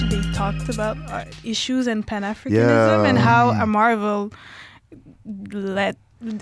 much they talked about uh, issues and Pan Africanism Yeah. and how uh, Marvel let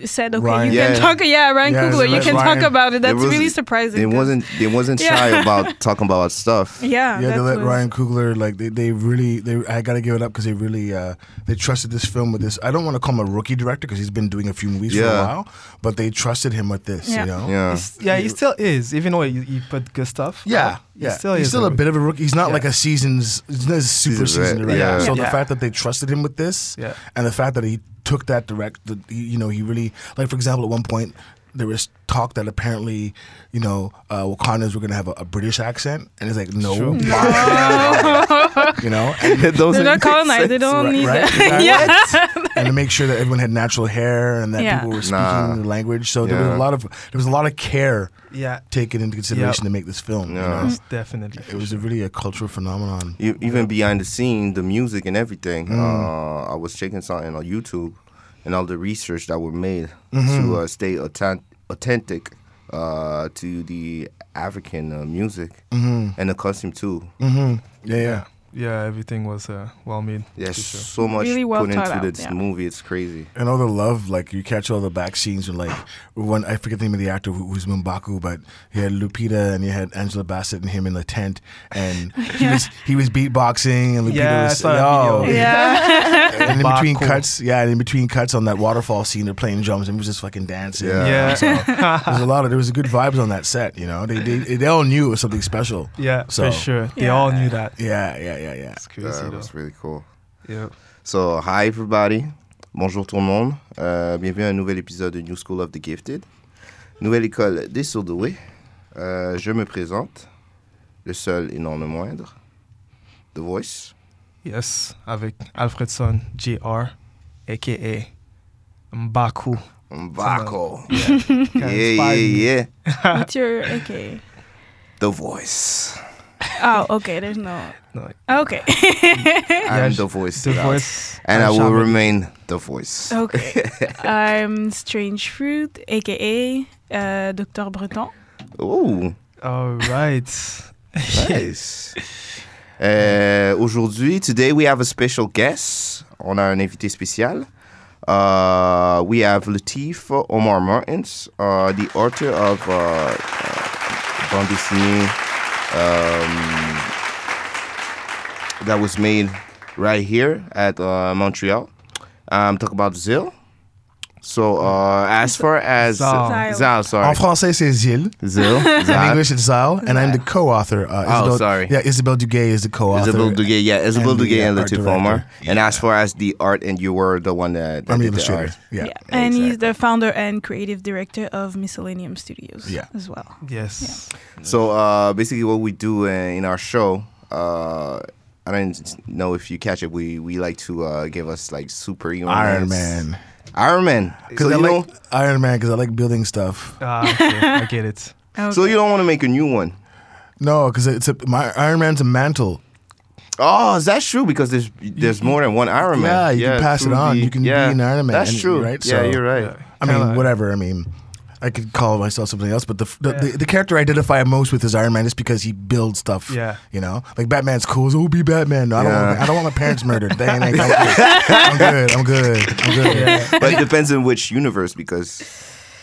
said okay Ryan- you Yeah. can talk yeah Ryan Yeah, Coogler you let can talk about it There that's was- really surprising It wasn't they wasn't Yeah. shy about talking about stuff. yeah Yeah, they let was- Ryan Coogler like they, they really they I gotta give it up because they really uh they trusted this film with this. I don't want to call him a rookie director because he's been doing a few movies for a while, but they trusted him with this. Yeah. You know. Yeah. He's- yeah, he still is, even though he, he put good stuff. Yeah, he yeah. still he's is still a bit of a rookie. He's not Yeah. like a seasons, he's not a super Seasoned director. yeah. So the fact that they trusted him with this, Yeah. and the fact that he took that direct, the, you know, he really like for example, at one point there was talk that apparently, you know, uh, Wakandans were gonna have a, a British accent, and it's like no, Sure. you know, and, Those they're are not colonized they don't Right, need right, that yeah and to make sure that everyone had natural hair and that Yeah. people were speaking Nah. the language. So there was a lot of there was a lot of care Yeah, taken into consideration Yep. to make this film. Yeah. You know? it's definitely. It was a really a cultural phenomenon. You, even behind the scene, the music and everything. Mm. Uh, I was checking something on YouTube, and all the research that were made Mm-hmm. to uh, stay authen- authentic uh, to the African uh, music Mm-hmm. and the costume too. Mm-hmm. Yeah, yeah. Yeah, everything was uh, well made. There's for sure. so much Really well put into out, this yeah. movie. It's crazy. And all the love, like you catch all the back scenes with like one I forget the name of the actor who, who's M'Baku, but he had Lupita and he had Angela Bassett and him in the tent, and he was he was beatboxing and Lupita Yeah, I was saw that video. yeah And in between Baku. cuts, yeah, and in between cuts on that waterfall scene, they're playing drums and we was just fucking dancing. Yeah. Yeah. So there's a lot of there was a good vibes on that set. You know, they they, they all knew it was something special. Yeah, So- for sure. They Yeah. all knew that. Yeah, yeah, yeah, yeah. It's crazy That though. was really cool. Yeah. So, hi everybody. Bonjour tout le monde. Euh, bienvenue à un nouvel épisode de New School of the Gifted. Nouvelle école des surdoués. Euh, je me présente. Le seul et non le moindre. The Voice. Yes, avec Alfredson Jr. aka Mbaku. Mbako. Kinda Yeah, yeah, yeah. what's your okay The Voice. oh okay there's no No, okay I'm the voice. The now. voice. And I will Shabbat. remain the voice. okay I'm Strange Fruit aka uh, Dr Breton Oh. All right. nice. Euh, Aujourd'hui, today we have a special guest. On a un invité spécial. Uh, we have Lateef Omar Martins, uh, the author of uh, bande dessinée um, that was made right here at uh, Montreal. Um, talk about Zil. So, uh, as far as Zal. Zal, En sorry, français, c'est Zil. Zil, In English, it's Zal, and I'm the co-author. Uh, Oh, Isabel, sorry. Yeah, Isabel Duguay is the co-author. Isabel Duguay, yeah, Isabel and the, Duguay and Lateef director. Omar. And as far as the art, and you were the one that, that I'm the did the illustrator. art. Yeah. and he's the founder and creative director of Miscellaneum Studios Yeah. as well Yes. So uh, basically, what we do uh, in our show, uh, I don't know if you catch it. We we like to uh, give us like superhero Iron. Man. Iron Man. Because So I like don't. Iron Man because I like building stuff. Ah, okay, I get it. So you don't want to make a new one. No, because it's a my Iron Man's a mantle. Oh, is that true? Because there's there's more than one Iron Man. Yeah, you can pass it on. the- You can be an Iron Man, That's and- true. right? Yeah, you're right. I mean, Kinda- whatever. I mean, I could call myself something else, but the the, Yeah. the the character I identify most with is Iron Man, just because he builds stuff. Yeah. you know, like Batman's cool. So, oh, be Batman. No, I don't. Yeah. Want, I don't want my parents murdered. They ain't, ain't, I'm good. I'm good. I'm good. Yeah. But it depends on which universe because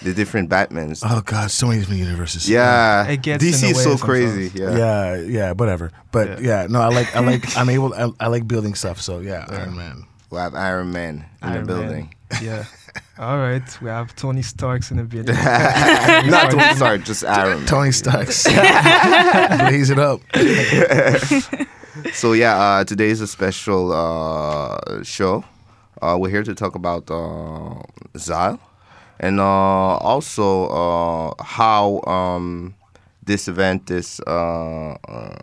the different Batmans. Oh God, so many different universes. yeah, It gets in DC the is way so sometimes. crazy. Yeah. yeah, yeah, whatever. But Yeah. yeah, no, I like, I like, I'm able, I, I like building stuff. So yeah, Iron Man. We'll have Iron Man in Iron the Man. building. Yeah. All right. We have Tony Starks in the building. Not Tony Stark, just Iron. Man. Tony Starks, blaze it up. So yeah, uh, today is a special uh, show. Uh, we're here to talk about uh, Zal. and uh, also uh, how um, this event is uh, uh,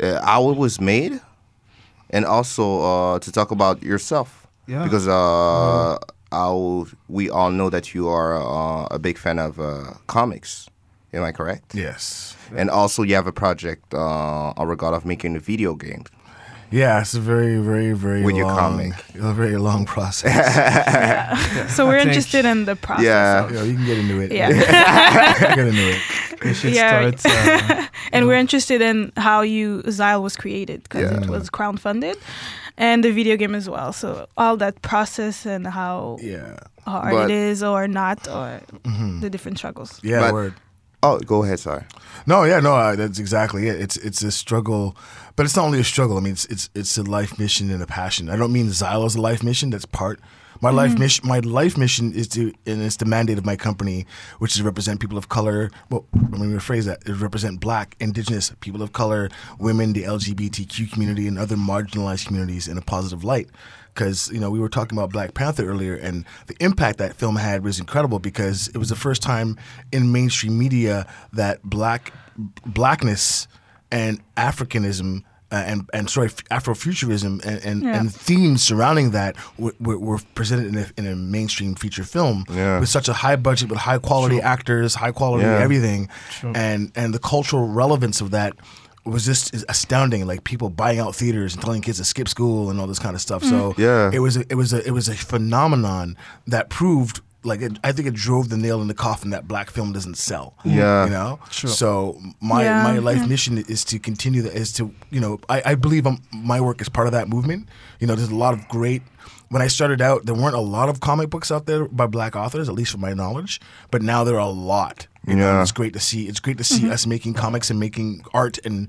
uh, how it was made, and also uh, to talk about yourself. Yeah. Because uh, how we all know that you are uh, a big fan of uh, comics. Am I correct? Yes. And also, you have a project uh, on regard of making a video game. Yeah, it's a very, very, very With your long, comic. a very long process. yeah. So we're think- interested in the process. Yeah. of- you, you can get into it. Yeah. get into it. We should Yeah. start. Uh, and we're interested in how you Z'Isle was created because Yeah. it was crowdfunded, and the video game as well. So all that process and how Yeah. hard But- it is or not, or the different struggles. Yeah. But- word. Oh, go ahead. Sorry. No, yeah, no, uh, that's exactly it. It's it's a struggle, but it's not only a struggle. I mean, it's it's it's a life mission and a passion. I don't mean Xylo as a life mission. That's part. My mm-hmm. life mission, my life mission is to, and it's the mandate of my company, which is to represent people of color. Well, let me rephrase that: is represent Black, Indigenous, people of color, women, the LGBTQ community, and other marginalized communities in a positive light. Because you know, we were talking about Black Panther earlier, and the impact that film had was incredible because it was the first time in mainstream media that black blackness and Africanism uh, and and sorry Afrofuturism and and, Yeah. and themes surrounding that were, were, were presented in a, in a mainstream feature film Yeah. with such a high budget, with high quality actors, high quality Yeah. everything, and and the cultural relevance of that was just astounding. Like people buying out theaters and telling kids to skip school and all this kind of stuff. So Yeah. it was a, it was a it was a phenomenon that proved. Like it, I think it drove the nail in the coffin that black film doesn't sell. Yeah. you know. Sure. So my Yeah, my life yeah. mission is to continue that is to you know I, I believe i my work is part of that movement. You know, there's a lot of great. When I started out, there weren't a lot of comic books out there by black authors, at least from my knowledge. But now there are a lot. You know, it's great to see. It's great to see us making comics and making art and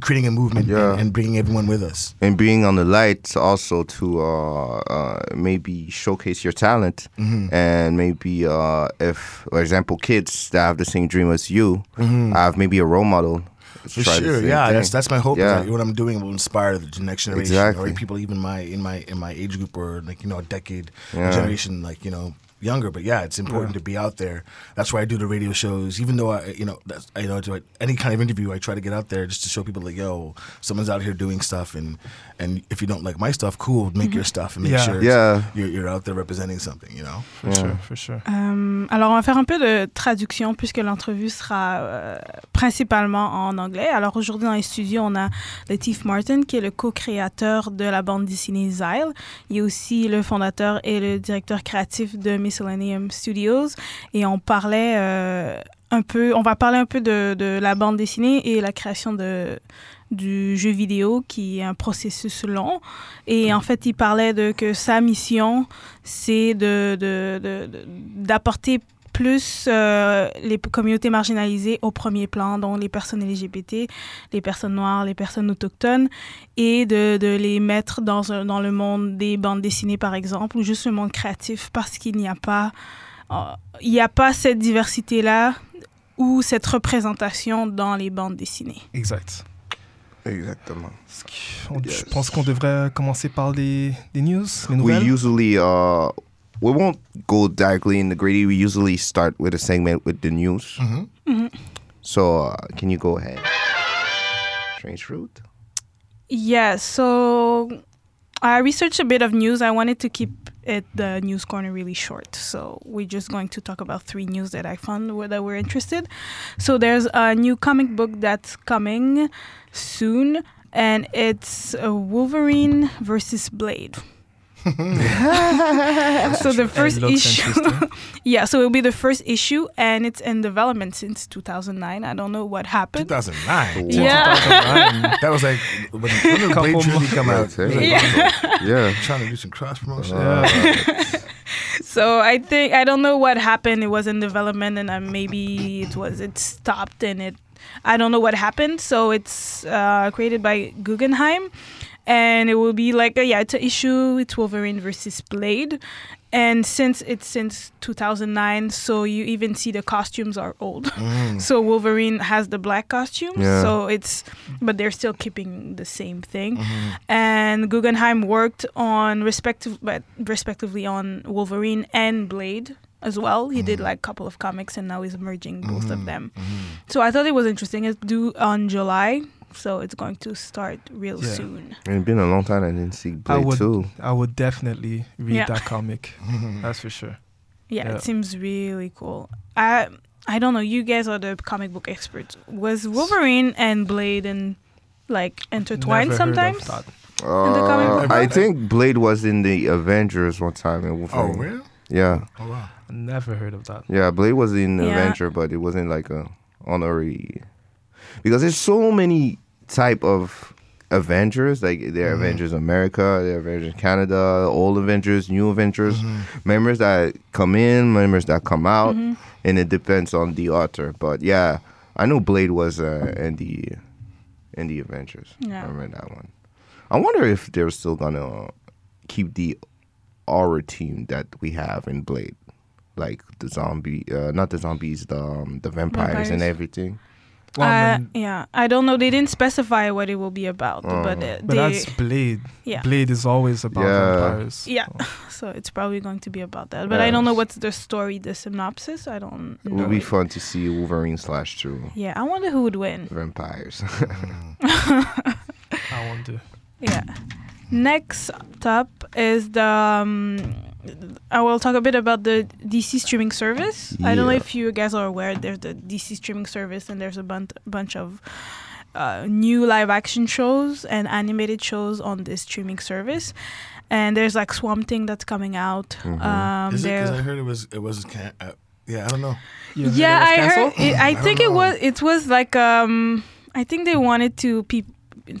creating a movement Yeah. and, and bringing everyone with us. and being on the light also to uh, uh, maybe showcase your talent Mm-hmm. and maybe uh, if for example kids that have the same dream as you have maybe a role model Mm-hmm. For sure, yeah, thing. that's that's my hope. Yeah. that what I'm doing will inspire the next generation, Exactly. or people even my in my in my age group, or like you know a decade, Yeah. generation like you know younger. But yeah, it's important to be out there. That's why I do the radio shows. Even though I, you know, that's, I you know, do any kind of interview, I try to get out there just to show people like, yo, someone's out here doing stuff, and and if you don't like my stuff, cool, make your stuff and make Yeah. sure Yeah. you're, you're out there representing something, you know? for sure, for sure. Euh, alors, on va faire un peu de traduction puisque l'entrevue sera euh, principalement en anglais. Alors, aujourd'hui, dans les studios, on a Latif Martin, qui est le co-créateur de la bande dessinée Zyle. Il est aussi le fondateur et le directeur créatif de Miscellaneum Studios. Et on parlait euh, un peu, on va parler un peu de, de la bande dessinée et la création de du jeu vidéo qui est un processus long et en fait il parlait de que sa mission c'est de, de- de- de- d'apporter plus euh, les communautés marginalisées au premier plan, dont les personnes LGBT, les personnes noires, les personnes autochtones, et de, de les mettre dans, un- dans le monde des bandes dessinées, par exemple, ou juste le monde créatif, parce qu'il n'y a pas, euh, il n'y a pas cette diversité-là ou cette représentation dans les bandes dessinées. Exact. exactement on- Yes. Je pense qu'on devrait commencer par les, les news, les we nouvelles. usually uh, we won't go directly in the gritty we usually start with a segment with the news Mm-hmm. so uh, can you go ahead strange fruit Yeah, so I researched a bit of news. I wanted to keep it the news corner really short. So we're just going to talk about three news that I found where, that we're interested. So there's a new comic book that's coming soon, and it's uh, Wolverine versus Blade. so the first issue, yeah. So it'll be the first issue, and it's in development since 2009. I don't know what happened. 2009. Yeah. That was like when, when did Blade Trinity come out? That's it. It like, Yeah. yeah trying to do some cross promotion. Yeah. So I think I don't know what happened. It was in development, and uh, maybe it was it stopped, and it I don't know what happened. So it's uh, created by Guggenheim, and it will be like a, yeah, it's an issue. It's Wolverine versus Blade, and since it's since 2009, so you even see the costumes are old. Mm. So Wolverine has the black costume, Yeah. so it's but they're still keeping the same thing. Mm-hmm. And Guggenheim worked on respective, but respectively on Wolverine and Blade as well. He did mm-hmm. like a couple of comics, and now he's merging both of mm-hmm. them. So I thought it was interesting. It's due on July, so it's going to start real Yeah. soon. It's been a long time I didn't see I Blade would, too. I would definitely read Yeah. that comic. That's for sure. Yeah, Yeah. it seems really cool. I I don't know. You guys are the comic book experts. Was Wolverine and Blade and like intertwined Never heard sometimes? of that. the comic Uh, book? I think Blade was in the Avengers one time. In Oh, really? Yeah, Oh, wow. Never heard of that. yeah. Blade was in Yeah. Avenger, but it wasn't like a honorary. Because there's so many type of Avengers. Like there are Avengers America, there are Avengers Canada, old Avengers, new Avengers. Members that come in, members that come out, and it depends on the author. But yeah, I know Blade was uh, in the in the Avengers. Yeah. I remember that one. I wonder if they're still gonna keep the aura team that we have in Blade, like the zombie, uh, not the zombies, the um, the vampires, and everything. Well, uh, yeah, I don't know. They didn't specify what it will be about, but uh, but they, that's Blade. yeah. Blade is always about Yeah. vampires. Yeah, so. so it's probably going to be about that. But I don't know what's the story, the synopsis. I don't It know. would be it. fun to see Wolverine slash two Yeah, I wonder who would win. vampires. I wonder. Yeah. Next up is the. Um, I will talk a bit about the DC streaming service. I don't know if you guys are aware. There's the DC streaming service, and there's a bun- bunch of uh, new live action shows and animated shows on this streaming service. And there's like Swamp Thing that's coming out. Mhm. Um, Is it? Because I heard it was. It was. Can, uh, yeah, I don't know. You yeah, it was I heard. It, I, I think don't it was. It was like um. I think they wanted to peop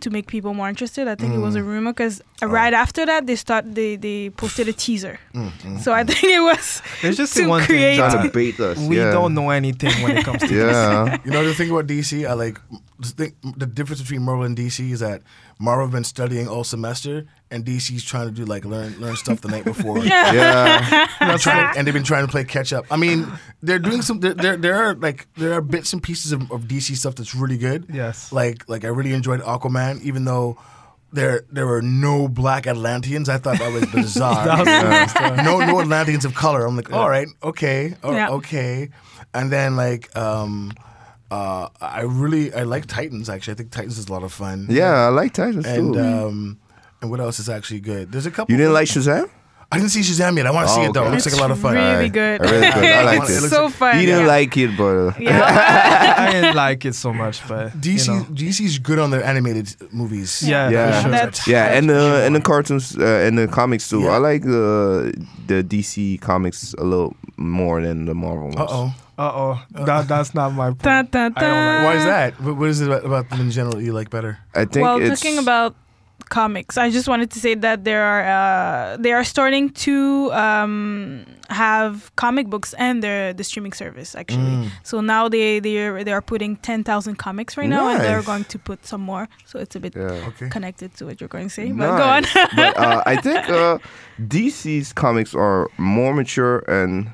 to make people more interested. I think it was a Mm. rumor because Oh. right after that they start they they posted a teaser. Mm, mm. So I think it was There's just to one create- thing Trying to bait us. we yeah. don't know anything when it comes to Yeah. You know the thing about DC, I like the, thing, the difference between Marvel and DC is that Marvel have been studying all semester, and DC's trying to do like learn learn stuff the night before. yeah. and, trying, and they've been trying to play catch up. I mean, they're doing some. There, there, there are like there are bits and pieces of, of DC stuff that's really good. Yes. Like like I really enjoyed Aquaman, even though there there were no black Atlanteans. I thought that was bizarre. That was Yeah. no no Atlanteans of color. I'm like, all right, okay, oh, Yeah. okay. And then like um uh I really I like Titans actually. I think Titans is a lot of fun. Yeah, I like Titans And too. um and what else is actually good? There's a couple you didn't like Shazam? I didn't see Shazam yet. I want to see Oh, it though. It looks like a lot of fun. really Alright. good. Really good. I like It it. so like- fun. He didn't yeah. like it, but uh, Yeah. I didn't like it so much, but DC you know. DC's good on their animated movies. Yeah, Yeah. for sure. That's- yeah, and the and the cartoons uh, and the comics too. Yeah. I like the the DC comics a little more than the Marvel ones. Uh oh. Uh oh, that that's not my point. Dun, dun, I don't like- Why is that? What what is it about, about them in general you like better? I think well, it's talking about comics, I just wanted to say that there are uh, they are starting to um, have comic books and their the streaming service actually. Mm. So now they they are they are putting ten thousand comics right now, and they're going to put some more. So it's a bit yeah. Okay. connected to what you're going to say. But go on. But uh, I think uh, DC's comics are more mature and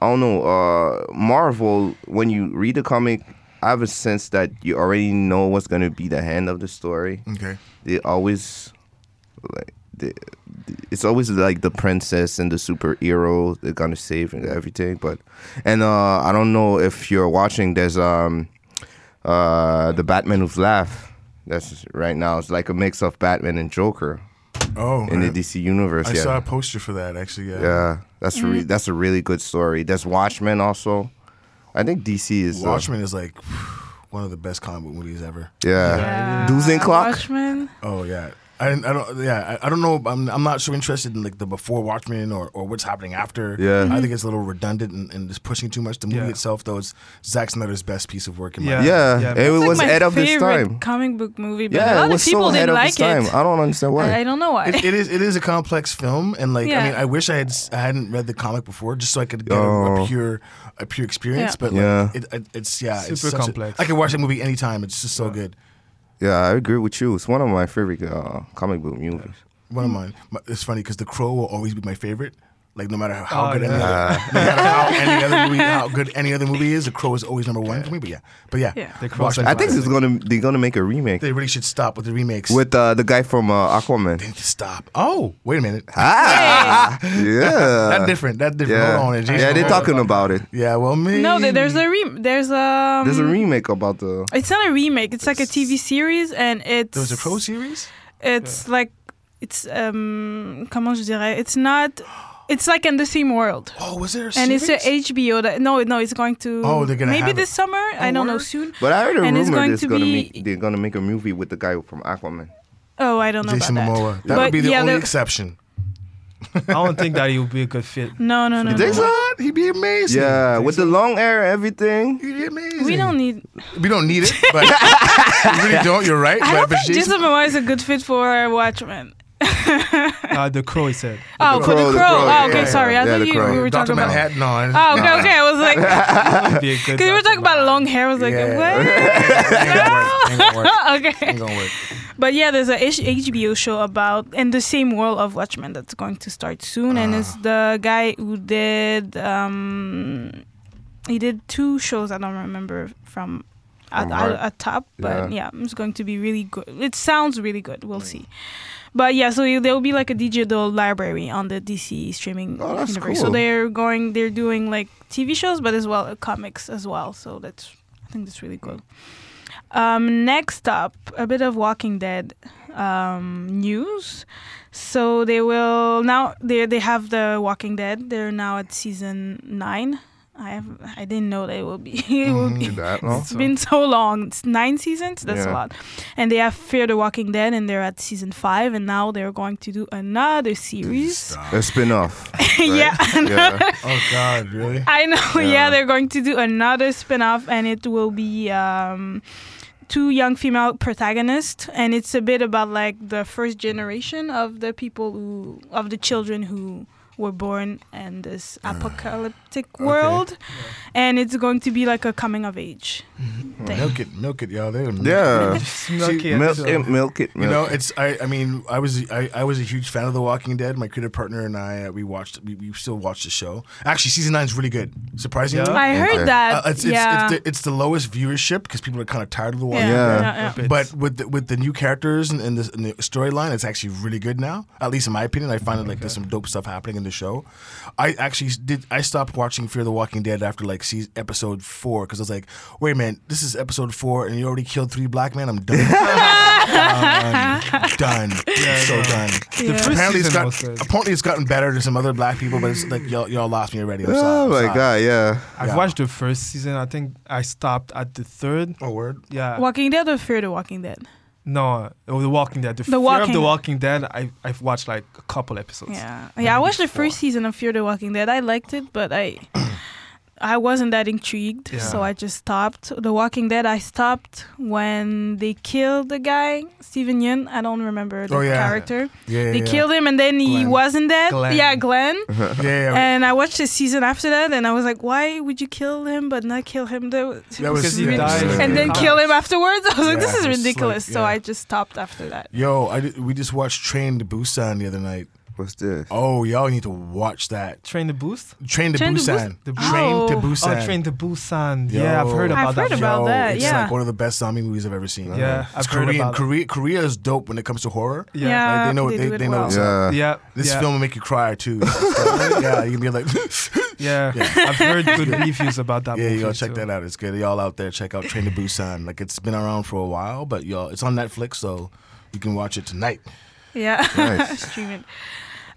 I don't know. Uh, Marvel, when you read a comic, I have a sense that you already know what's gonna be the end of the story. Okay. They always like they, it's always like the princess and the superhero they're gonna save and everything. But and uh, I don't know if you're watching. There's um uh the Batman Who Laughs. That's right now. It's like a mix of Batman and Joker Oh, in the. DC universe. I yeah, saw a poster for that actually. Yeah. yeah. That's Mm-hmm. re- that's a really good story. There's Watchmen also. I think DC is uh, Watchmen is like one of the best comic book movies ever. yeah. Yeah. Doomsday Clock? Watchmen. Oh yeah. I, I don't yeah I, I don't know I'm I'm not so interested in like the before Watchmen or, or what's happening after Yeah. I think it's a little redundant and, and just pushing too much the movie Yeah. itself though it's Zack Snyder's best piece of work in my Yeah. Yeah, Yeah. it It's It's was like my ahead of his favorite time. comic book movie, but a lot it was of people so ahead didn't of like time. it. I don't understand why. I, I don't know why. it, it is it is a complex film and like I mean I wish I had s- I hadn't read the comic before just so I could get a, Oh. a pure a pure experience Yeah. but Yeah. it, it, it's yeah it's Super such a- complex. I could watch that movie anytime it's just so good Yeah, I agree with you. It's one of my favorite uh, comic book movies. one of mine it's funny because The Crow will always be my favorite Like no matter how Oh, good any other, no matter how any other movie, how good any other movie is, The Crow is always number one for me. But yeah, but yeah, Yeah. The Crow's watch a it. I think it's gonna they're gonna make a remake they really should stop with the remakes. with uh, the guy from uh, Aquaman. they need to stop. Oh, wait a minute. Ah, yeah. That's different. That's different. Yeah, Hold on. Jason, yeah, they're hold on. talking about it. Yeah, well, me. No, there's a re- there's a There's a remake about the. It's not a remake. It's like a TV series, and it's There was a Crow series. It's like it's um comment je dirais? It's not. It's like in the same world. Oh, was there a And series? it's a HBO that no no it's going to Oh, they're gonna maybe have this it. summer I don't know soon But I heard a And it's rumor going that's to gonna be- make they're gonna make a movie with the guy from Aquaman. oh I don't know Jason about Momoa. that That would be the yeah, only the- exception. I don't think that he would be a good fit. no no no, You no. think so? He'd be amazing. Yeah, with the long hair, everything. He'd be amazing. we don't need We don't need it, but we really don't. You're right. I but, don't but think Jason Momoa is a good fit for Watchmen Uh, the Crow, he said. oh The for Crow, the the crow, Crow, oh okay yeah, sorry I yeah, thought you, we were Dr. talking about Manhattan. No. Oh okay okay I was like He'd be a good because we were talking about long hair I was like Yeah. what Ain't gonna work. Ain't gonna work. okay Ain't gonna work. But yeah, there's a H- HBO show about in the same world of Watchmen that's going to start soon, and it's the guy who did um he did two shows I don't remember from at, at, at top, but Yeah. yeah. it's going to be really good. It sounds really good. We'll see. But yeah, so there will be like a digital library on the DC streaming Oh, that's universe. So they're going, they're doing like TV shows, but as well uh, comics as well. So that's, I think that's really cool. Um, next up, a bit of Walking Dead um, news. So they will now they they have the Walking Dead. They're now at season nine. I have I didn't know they will be. it will be That, no? it's been so long. It's nine seasons. That's a lot. And they have Fear the Walking Dead, and they're at season five. And now they're going to do another series. A spin-off. yeah, yeah. Oh God, really? I know. Yeah. Yeah. they're going to do another spin-off, and it will be um, two young female protagonists, and it's a bit about like the first generation of the people who of the children who were born in this apocalyptic world, and it's going to be like a coming of age. thing. Milk it, milk it, y'all. They're Yeah. Just milk it, Milk so- it, milk it, You know, it's I. I mean, I was I, I was a huge fan of The Walking Dead. My creative partner and I, uh, we watched. We, we still watch the show. Actually, season nine is really good. Surprisingly, Yeah? I heard Okay. that. Uh, it's, it's, yeah. it's, the, it's the lowest viewership because people are kind of tired of The. Walking Yeah. Dead. yeah, yeah. Bits. But with the, with the new characters and, and, the, the storyline, it's actually really good now. At least in my opinion, I find it like there's some dope stuff happening in the show. I actually did. I stopped watching Fear the Walking Dead after like season, episode four because I was like, wait a minute, this is episode four and you already killed three black men. I'm done. done. Done. so done. The Yeah. first Apparently it's, season got, apparently it's gotten better to some other black people, but it's like mm. y'all, y'all lost me already. I'm. Oh I'm my sorry. god, yeah. I've Yeah. watched the first season. I think I stopped at the third. Oh word. Yeah. Walking Dead or Fear the Walking Dead? No, oh, The Walking Dead. The, The Fear of Walking- The Walking Dead. I I've watched like a couple episodes. Yeah, yeah. I watched the first season of Fear the Walking Dead. I liked it, but I, I wasn't that intrigued, Yeah. so I just stopped. The Walking Dead. I stopped when they killed the guy, Steven Yeun. I don't remember the Oh, yeah. character. Yeah. They yeah. killed him, and then he wasn't dead. Glenn. Yeah, Glenn. Yeah. yeah. And I watched the season after that, and I was like, why would you kill him but not kill him? That was, That was- Because he yeah. and then Yeah. kill him afterwards. I was like, this is it's like- ridiculous. So. I just stopped after that. Yo, I did, we just watched Train to Busan the other night. What's this? Oh, y'all need to watch that. Train to Boost. Train to Train to Busan. The Train to Oh. Busan. Oh, Train to Busan. Yeah, I've heard about I've that. heard about Yo, that, It's yeah. like one of the best zombie movies I've ever seen. Yeah, it's I've heard Korean. about it. Korea, Korea is dope when it comes to horror. Yeah. Yeah, Like, they know they they, do they know well. Yeah. Yeah. This yeah. film will make you cry too. So, yeah, you can be like, Yeah. I've heard good reviews about that yeah, movie. you gotta check too. that out. It's good. Y'all out there, check out Train to Busan. Like it's been around for a while, but y'all, it's on Netflix, so you can watch it tonight. Yeah. Nice. Stream it.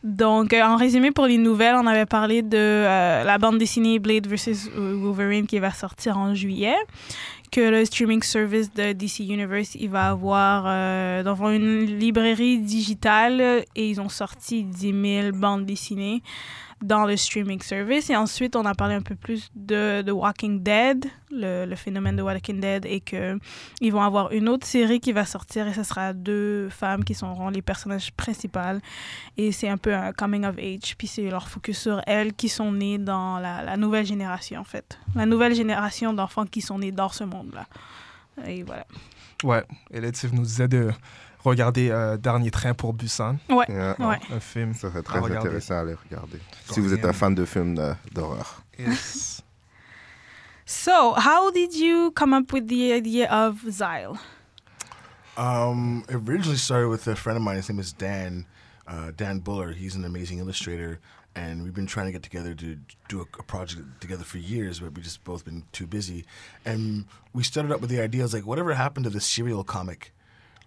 Donc, euh, en résumé, pour les nouvelles, on avait parlé de euh, la bande dessinée Blade vs. Wolverine qui va sortir en juillet, que le streaming service de DC Universe, il va avoir euh, une librairie digitale et ils ont sorti 10 000 bandes dessinées dans le streaming service. Et ensuite, on a parlé un peu plus de, de Walking Dead, le, le phénomène de Walking Dead, et que ils vont avoir une autre série qui va sortir et ce sera deux femmes qui seront les personnages principaux. Et c'est un peu un coming of age. Puis c'est leur focus sur elles qui sont nées dans la, nouvelle génération, en fait. La nouvelle génération d'enfants qui sont nés dans ce monde-là. Et voilà. Ouais. Tu nous disais de regardez euh, Dernier train pour Busan, Ouais. Yeah. Ouais. un film. Ça serait très regarder. intéressant à aller regarder. Si vous êtes un fan de films euh, d'horreur. Yes. So, how did you come up with the idea of Z'Isle? Um, it originally started with a friend of mine. His name is Dan, uh, Dan Buller. He's an amazing illustrator, and we've been trying to get together to do a, a project together for years, but we just both been too busy. And we started up with the idea, I was like, whatever happened to the serial comic?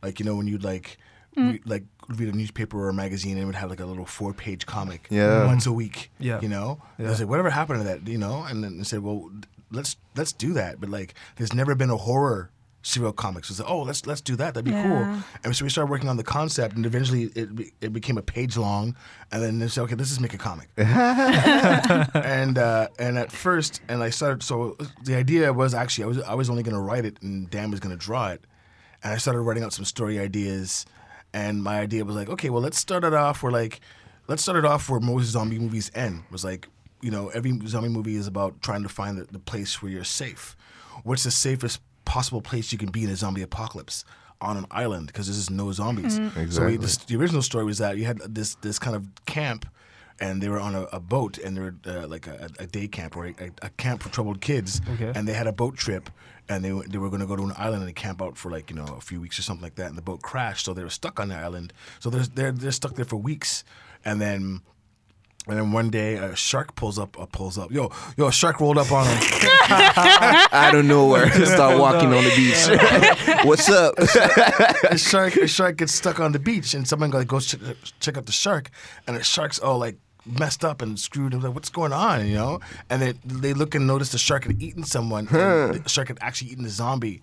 Like you know when you'd like. Re- like read a newspaper or a magazine and it would have like a little four page comic Yeah. once a week Yeah. you know I was like whatever happened to that you know and then they said well let's let's do that but like there's never been a horror serial comic so it's like oh let's let's do that that'd be cool and so we started working on the concept, and eventually it be, it became a page long. And then they said, okay, let's just make a comic. and uh, and at first, and I started. So the idea was actually I was I was only going to write it, and Dan was going to draw it. And I started writing out some story ideas. And my idea was like, okay, well, let's start it off where like, let's start it off where most zombie movies end. Was like, you know, every zombie movie is about trying to find the, the place where you're safe. What's the safest possible place you can be in a zombie apocalypse? On an island because there's just no zombies. So we, Exactly. this, the original story was that you had this this kind of camp, and they were on a, a boat, and they were uh, like a, a day camp or a, a camp for troubled kids, Okay. and they had a boat trip, and they were- they were going to go to an island and camp out for like you know a few weeks or something like that, and the boat crashed, so they were stuck on the island. So they're they're they're stuck there for weeks, and then. And then one day a shark pulls up, uh, pulls up. Yo, yo, a shark rolled up on them. Out of nowhere, start walking on the beach. What's up? a shark, a shark gets stuck on the beach, and someone like goes check, check out the shark, and the shark's all like messed up and screwed. And like, what's going on? You know? And they they look and notice the shark had eaten someone. and the shark had actually eaten a zombie,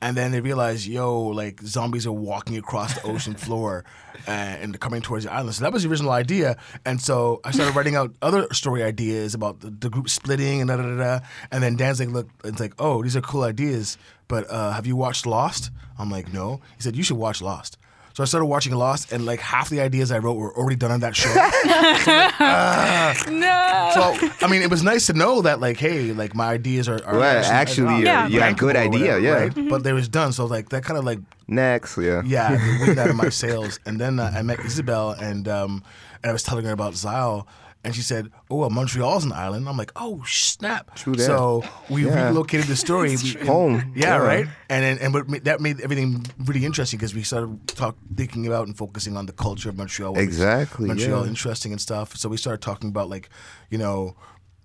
and then they realize, yo, like zombies are walking across the ocean floor. And they're coming towards the island. So that was the original idea. And so I started writing out other story ideas about the, the group splitting and da da da da. And then Dan's like, look, it's like, oh, these are cool ideas, but uh, have you watched Lost? I'm like, no. He said, you should watch Lost. So I started watching Lost, and like half the ideas I wrote were already done on that show. No. so I mean, it was nice to know that like, hey, like my ideas are, are Well, actually, are Yeah. you had good idea, whatever, yeah. right? But they was done, so like that kind of like Next, yeah. yeah, the wind out of my sails. And then uh, I met Isabel, and um, and I was telling her about Z'Isle, and she said, "Oh, well, Montreal's an island." I'm like, "Oh, snap!" True that. So we Yeah. relocated the story We- Home, Yeah, yeah. right. And then, and what that made everything really interesting because we started talk thinking about and focusing on the culture of Montreal. Exactly, Montreal yeah. interesting and stuff. So we started talking about like, you know,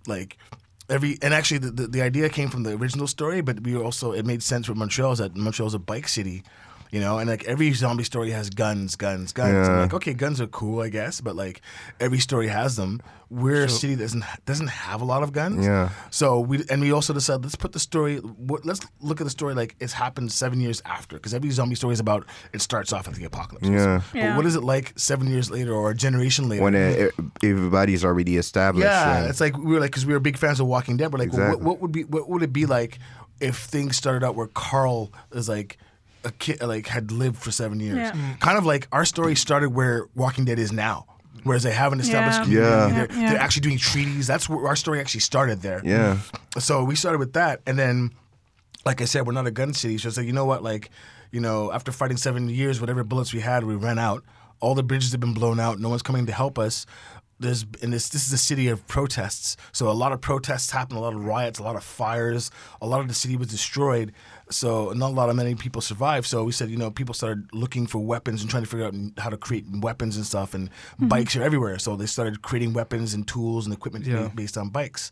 like. Every and actually the, the, the idea came from the original story, but we also it made sense with Montreal is that Montreal's a bike city, you know, and like every zombie story has guns, guns, guns. And Yeah. like okay, guns are cool, I guess, but like every story has them. We're a city that doesn't doesn't have a lot of guns. Yeah. So we and we also decided let's put the story. What, let's look at the story like it's happened seven years after, because every zombie story is about it starts off at the apocalypse. Yeah. But what is it like seven years later or a generation later? When it, everybody's already established. yeah, and- it's like we were like because we were big fans of Walking Dead. We're like, well, what, what would be what would it be like if things started out where Carl is like a kid, like had lived for seven years? Yeah. Mm. Kind of like our story started where Walking Dead is now. Whereas they have an established Yeah. community. Yeah. They're, Yeah, yeah. they're actually doing treaties. That's where our story actually started there. yeah. So we started with that, and then, like I said, we're not a gun city. So it's like, you know what? Like, you know, after fighting seven years, whatever bullets we had, we ran out. All the bridges have been blown out. No one's coming to help us. There's and this this is a city of protests. So a lot of protests happened, a lot of riots, a lot of fires. A lot of the city was destroyed. So not a lot of many people survived. So we said, you know, people started looking for weapons and trying to figure out how to create weapons and stuff. And mm-hmm. bikes are everywhere. So they started creating weapons and tools and equipment Yeah. based on bikes.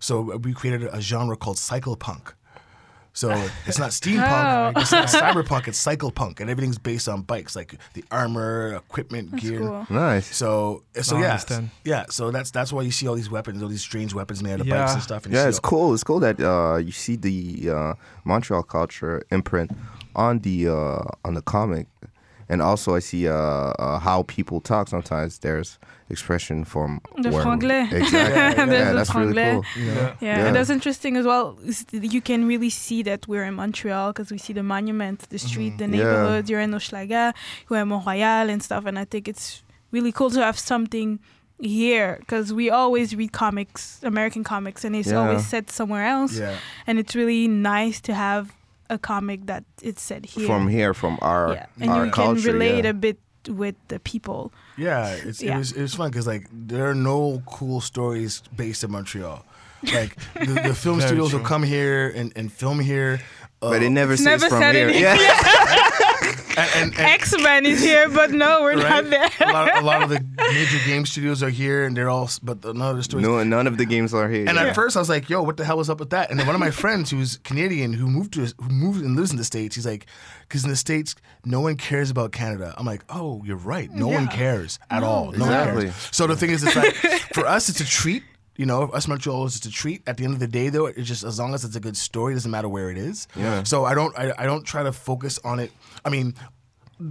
So we created a genre called cycle punk. So it's not steampunk, Oh. it's not cyberpunk, it's cycle punk, and everything's based on bikes, like the armor, equipment, gear. cool. Nice. So so I yeah, yeah. So that's that's why you see all these weapons, all these strange weapons made out of bikes and stuff. And Yeah, it's all- cool. It's cool that uh, you see the uh, Montreal culture imprint on the uh, on the comic, and also I see uh, uh, how people talk. Sometimes there's expression from The where- franglais. Exactly. There's yeah, the that's really cool. Yeah. Yeah, Yeah. and that's interesting as well. You can really see that we're in Montreal because we see the monuments, the street, the Mm-hmm. Yeah. neighborhoods. You're in Hochelaga, you're in Montreal and stuff. And I think it's really cool to have something here because we always read comics, American comics, and it's Yeah. always set somewhere else. Yeah. And it's really nice to have a comic that it's set here. From here, from our yeah, and our you can culture. relate yeah. a bit with the people. Yeah, it's, Yeah. it was it was fun because like there are no cool stories based in Montreal. Like the, the film Very studios will come here and, and film here. Uh, But it never says never from said here. it. Yeah. and, and, and X Men is here, but no, we're right? not there. a, lot, a lot of the major game studios are here, and they're all. But the, none of the stories. no, none of the games are here. And yeah. at first, I was like, "Yo, what the hell is up with that?" And then one of my friends, who's Canadian, who moved to who moved and lives in the states, he's like, "Because in the states, no one cares about Canada." I'm like, "Oh, you're right. No one cares at all. No Exactly. one cares." So the thing is, it's like for us, it's a treat. You know, us Montrealers, it's a treat. At the end of the day, though, it's just as long as it's a good story, it doesn't matter where it is. Yeah. So I don't, I, I don't try to focus on it. I mean,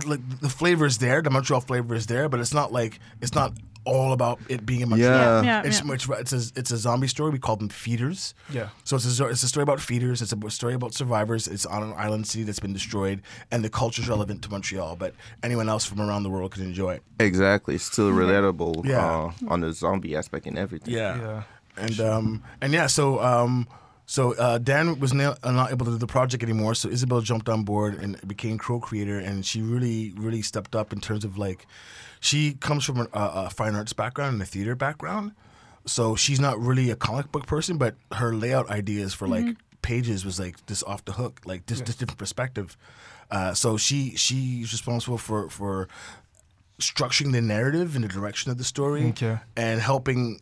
like the flavor is there, the Montreal flavor is there, but it's not like it's not all about it being in Montreal. Yeah. Yeah, yeah, It's yeah. much. It's a it's a zombie story. We call them feeders. Yeah. So it's a it's a story about feeders. It's a story about survivors. It's on an island city that's been destroyed, and the culture's relevant to Montreal, but anyone else from around the world can enjoy it. exactly, it's still relatable Yeah. uh, on the zombie aspect and everything. Yeah. Yeah. And um and yeah, so um so uh, Dan was na- uh, not able to do the project anymore, so Isabel jumped on board and became co-creator, and she really, really stepped up in terms of like, she comes from a, a fine arts background and a theater background, so she's not really a comic book person, but her layout ideas for like pages was like this off the hook, like this, this different perspective. Uh, so she she's responsible for for structuring the narrative and the direction of the story Okay. and helping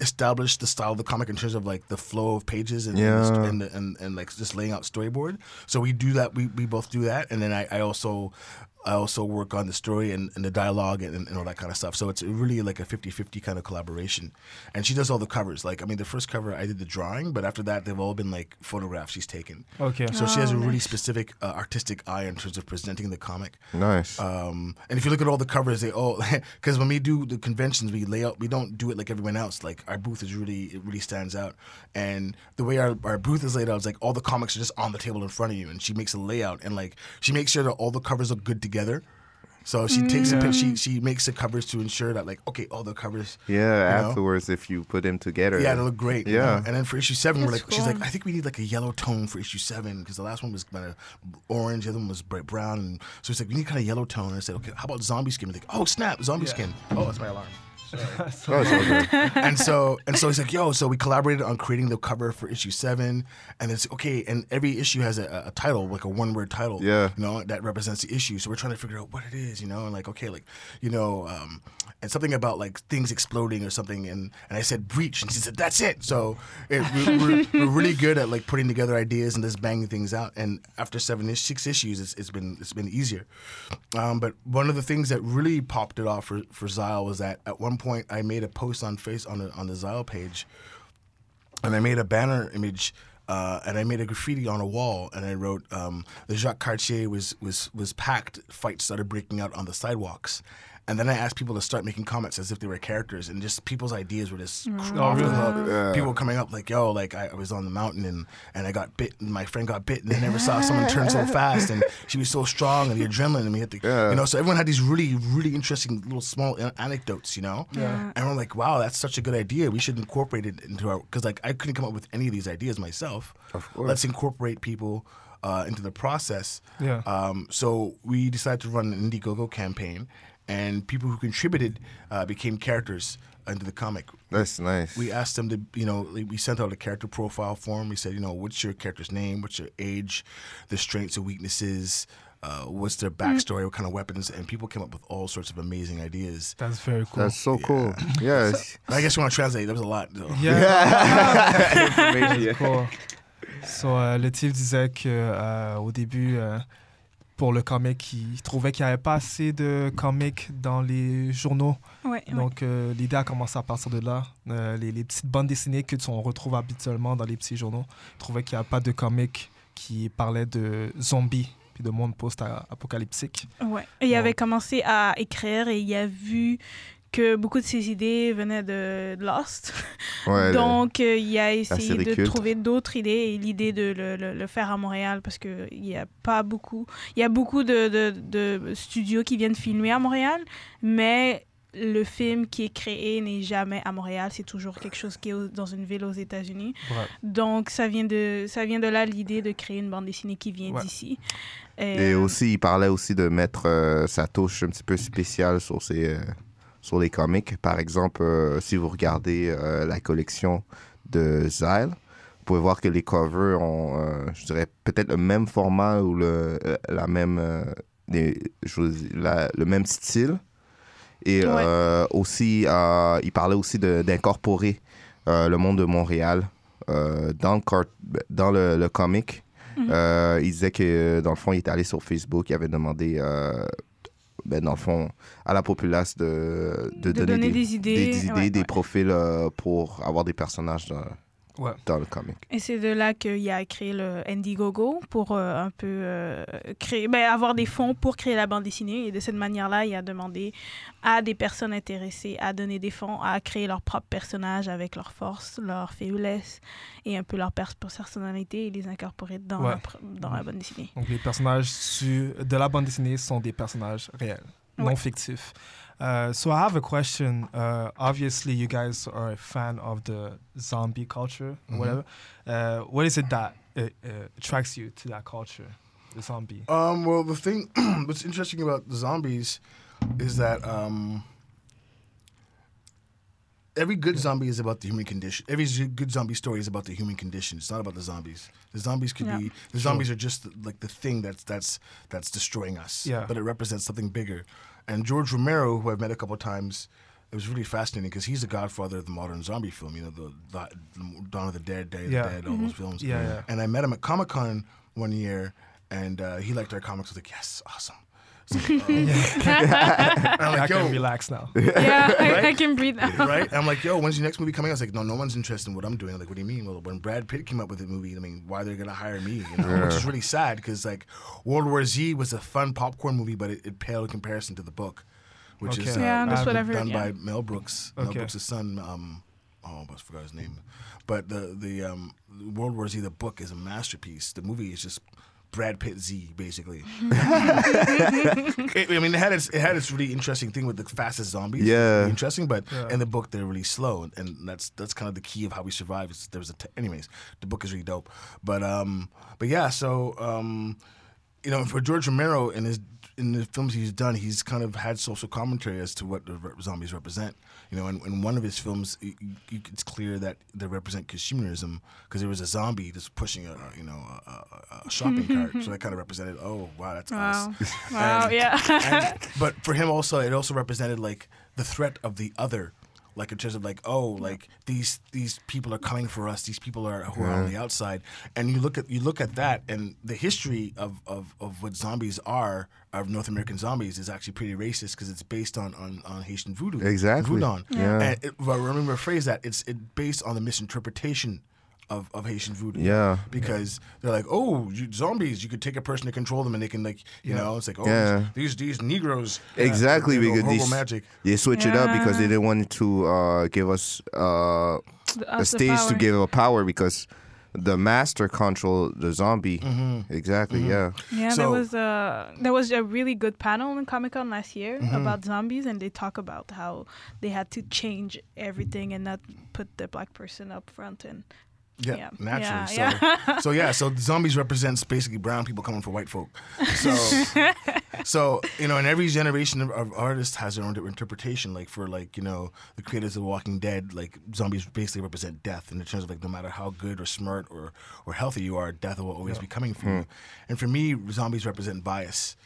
establish the style of the comic in terms of like the flow of pages and Yeah. and, and, and, and like just laying out storyboard. So we do that. We, we both do that, and then I, I also I also work on the story and, and the dialogue and, and all that kind of stuff. So it's really like a 50-50 kind of collaboration. And she does all the covers. Like I mean, the first cover I did the drawing, but after that they've all been like photographs she's taken. Okay. So she has a Oh, really specific uh, artistic eye in terms of presenting the comic. Nice. Um, and if you look at all the covers, they all because when we do the conventions, we lay out. We don't do it like everyone else. Like our booth is really it really stands out. And the way our, our booth is laid out is like all the comics are just on the table in front of you, and she makes a layout and like she makes sure that all the covers look good together. So she takes a pic, she mm. she makes the covers to ensure that like okay, all the covers. yeah, you know? afterwards, if you put them together. Yeah, they look great. you Yeah. know? And then for issue seven, we're That's like, she's like. I think we need like a yellow tone for issue seven because the last one was kind of orange, the other one was bright brown, and so it's like we need kind of yellow tone. And I said, okay, how about zombie skin? We're like, oh snap, zombie skin. Oh, that's my alarm. Oh, it's and so and so he's like, yo, so we collaborated on creating the cover for issue seven, and it's okay. And every issue has a, a title, like a one word title, Yeah. you know, that represents the issue. So we're trying to figure out what it is, you know, and like okay, like you know, um, and something about like things exploding or something. And and I said breach, and she said that's it. So it, we're, we're, we're really good at like putting together ideas and just banging things out. And after seven, ish- six issues, it's, it's been it's been easier. Um, but one of the things that really popped it off for for Z'Isle was that at one point I made a post on face on the on the Z'Isle page, and I made a banner image. Uh, and I made a graffiti on a wall, and I wrote, um, "The Jacques Cartier was was was packed. Fights started breaking out on the sidewalks." And then I asked people to start making comments as if they were characters, and just people's ideas were just off the hook. People coming up like, "Yo, like I, I was on the mountain and, and I got bit, and my friend got bit, and I never saw someone turn so fast, and she was so strong, and the adrenaline, and we had to, Yeah. you know." So everyone had these really, really interesting little small an- anecdotes, you know. Yeah. And we're like, "Wow, that's such a good idea. We should incorporate it into our." Because like I couldn't come up with any of these ideas myself. Of course. Let's incorporate people uh, into the process. Yeah. Um, so we decided to run an Indiegogo campaign, and people who contributed uh, became characters into the comic. That's nice. We asked them to, you know, we sent out a character profile form. We said, you know, what's your character's name? What's your age? Their strengths and weaknesses. Uh, what's their backstory? What kind of weapons? And people came up with all sorts of amazing ideas. That's very cool. That's so cool. Yes. I guess you want to translate. That was a lot. though. Yeah. Information. Cool. So, euh, le type disait que euh, au début, euh, pour le comic, il trouvait qu'il n'y avait pas assez de comics dans les journaux. Ouais, ouais. Donc, euh, l'idée a commencé à partir de là. Euh, les, les petites bandes dessinées que on retrouve habituellement dans les petits journaux, il trouvait qu'il n'y a pas de comics qui parlaient de zombies puis de monde post-apocalyptique. Ouais. Et il avait commencé à écrire et il a vu que beaucoup de ses idées venaient de Lost. Ouais, Donc, euh, il a essayé de culte. trouver d'autres idées et l'idée de le, le- le faire à Montréal parce qu'il n'y a pas beaucoup. Il y a beaucoup de, de- de studios qui viennent filmer à Montréal, mais le film qui est créé n'est jamais à Montréal, c'est toujours quelque chose qui est au- dans une ville aux États-Unis. Ouais. Donc, ça vient de, ça vient de là l'idée de créer une bande dessinée qui vient Ouais. d'ici. Et euh, aussi, il parlait aussi de mettre euh, sa touche un petit peu spéciale sur, ses, euh, sur les comics. Par exemple, euh, si vous regardez euh, la collection de Zyle, vous pouvez voir que les covers ont, euh, je dirais, peut-être le même format ou le, la même, dis, la- le même style. Et Ouais. aussi, il parlait aussi d'incorporer le monde de Montréal dans, le, dans le, le comic. Euh, il disait que, dans le fond, il était allé sur Facebook, il avait demandé, ben, dans le fond, à la populace de, de, De donner des idées, des, idées, ouais, des ouais. profils euh, pour avoir des personnages dans, Ouais. dans le comic. Et c'est de là qu'il a créé le Indiegogo pour euh, un peu euh, créer, ben, avoir des fonds pour créer la bande dessinée. Et de cette manière-là, il a demandé à des personnes intéressées à donner des fonds, à créer leurs propres personnages avec leurs forces, leurs faiblesses et un peu leur pers- personnalité et les incorporer dans, Ouais. la, pr- dans la bande dessinée. Donc les personnages su- de la bande dessinée sont des personnages réels, non fictifs. Uh, so I have a question. Uh, obviously, you guys are a fan of the zombie culture, or whatever. Uh, what is it that uh, uh, attracts you to that culture, the zombie? Um, well, the thing, what's interesting about the zombies is that um, every good zombie is about the human condition. Every z- good zombie story is about the human condition. It's not about the zombies. The zombies could Yeah. be the zombies are just like the thing that's that's that's destroying us. Yeah. But it represents something bigger. And George Romero, who I've met a couple times. It was really fascinating because he's the godfather of the modern zombie film. You know, the, the Dawn of the Dead, Day of Yeah. the Dead, all those films. Yeah, yeah. And I met him at Comic Con one year, and uh, he liked our comics. I was like, yes, awesome. It's like, and I'm I like, can yo, relax now. yeah, I, I can breathe now. right? I'm like, yo, when's your next movie coming? I was like, no, no one's interested in what I'm doing. I'm like, what do you mean? Well, when Brad Pitt came up with the movie, I mean, why they're gonna hire me? You know, which is really sad because like World War Z was a fun popcorn movie, but it, it paled in comparison to the book, which is uh, Yeah, that's what done I've heard, by. Mel Brooks. Mel Okay. Brooks' son. Um, oh, I forgot his name. But the the um, World War Z, the book is a masterpiece. The movie is just. Brad Pitt Z, basically. It- I mean, it had its it had its really interesting thing with the fastest zombies. Yeah. Really interesting. But Yeah. in the book, they're really slow, and, and that's that's kind of the key of how we survive. Is there was a t- anyways, the book is really dope. But um, but yeah, so um, you know, for George Romero in his in the films he's done, he's kind of had social commentary as to what the re- zombies represent. You know, in, in one of his films, y- y- it's clear that they represent consumerism because there was a zombie just pushing a you know a, a, a shopping cart, so that kind of represented, oh wow, that's Wow. us. Wow, And- yeah. and, but for him also it also represented like the threat of the other like in terms of like oh like these these people are coming for us these people are who are on the outside. And you look at you look at that and the history of of, of what zombies are of North American zombies is actually pretty racist because it's based on, on on Haitian voodoo Exactly. voodoo Yeah. and it, well, remember phrase that it's it based on the misinterpretation of, of Haitian voodoo Yeah. because they're like oh you, zombies you could take a person to control them and they can like you know it's like oh Yeah. these these Negroes Exactly, they're because horrible they, magic they switch it up because they didn't want to uh, give us uh, The- a stage to give a power because the master control the zombie. Mm-hmm. Exactly, yeah. Yeah, So- there was a there was a really good panel in Comic Con last year Mm-hmm. about zombies, and they talk about how they had to change everything and not put the black person up front. And Yeah, Yeah. naturally. Yeah, so, so yeah, so zombies represents basically brown people coming for white folk. So, so you know, and every generation of, of artists has their own interpretation. Like for like you know the creators of The Walking Dead, like zombies basically represent death in the terms of like no matter how good or smart or or healthy you are, death will always be coming for hmm. you. And for me, zombies represent bias.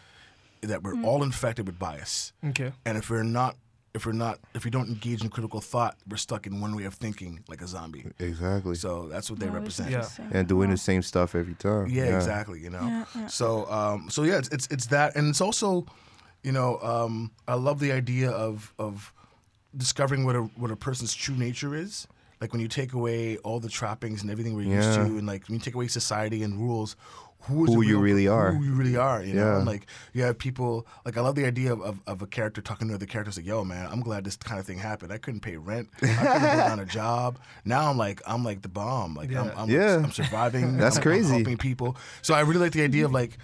That we're hmm. all infected with bias. Okay. And if we're not, if we're not, if we don't engage in critical thought, we're stuck in one way of thinking, like a zombie. Exactly. So that's what they represent. Yeah. and doing the same stuff every time. Yeah, exactly. You know. Yeah, yeah. So, um, so yeah, it's, it's it's that, and it's also, you know, um, I love the idea of of discovering what a what a person's true nature is. Like when you take away all the trappings and everything we're used Yeah. to, and like when you take away society and rules, who is Who the you really are. Who you really are. You know, Yeah. and like you have people like I love the idea of, of, of a character talking to other characters like, "Yo, man, I'm glad this kind of thing happened. I couldn't pay rent. I couldn't hold down a job. Now I'm like I'm like the bomb. Like I'm I'm, Yeah. I'm surviving. That's I'm, crazy. I'm helping people. So I really like the idea of like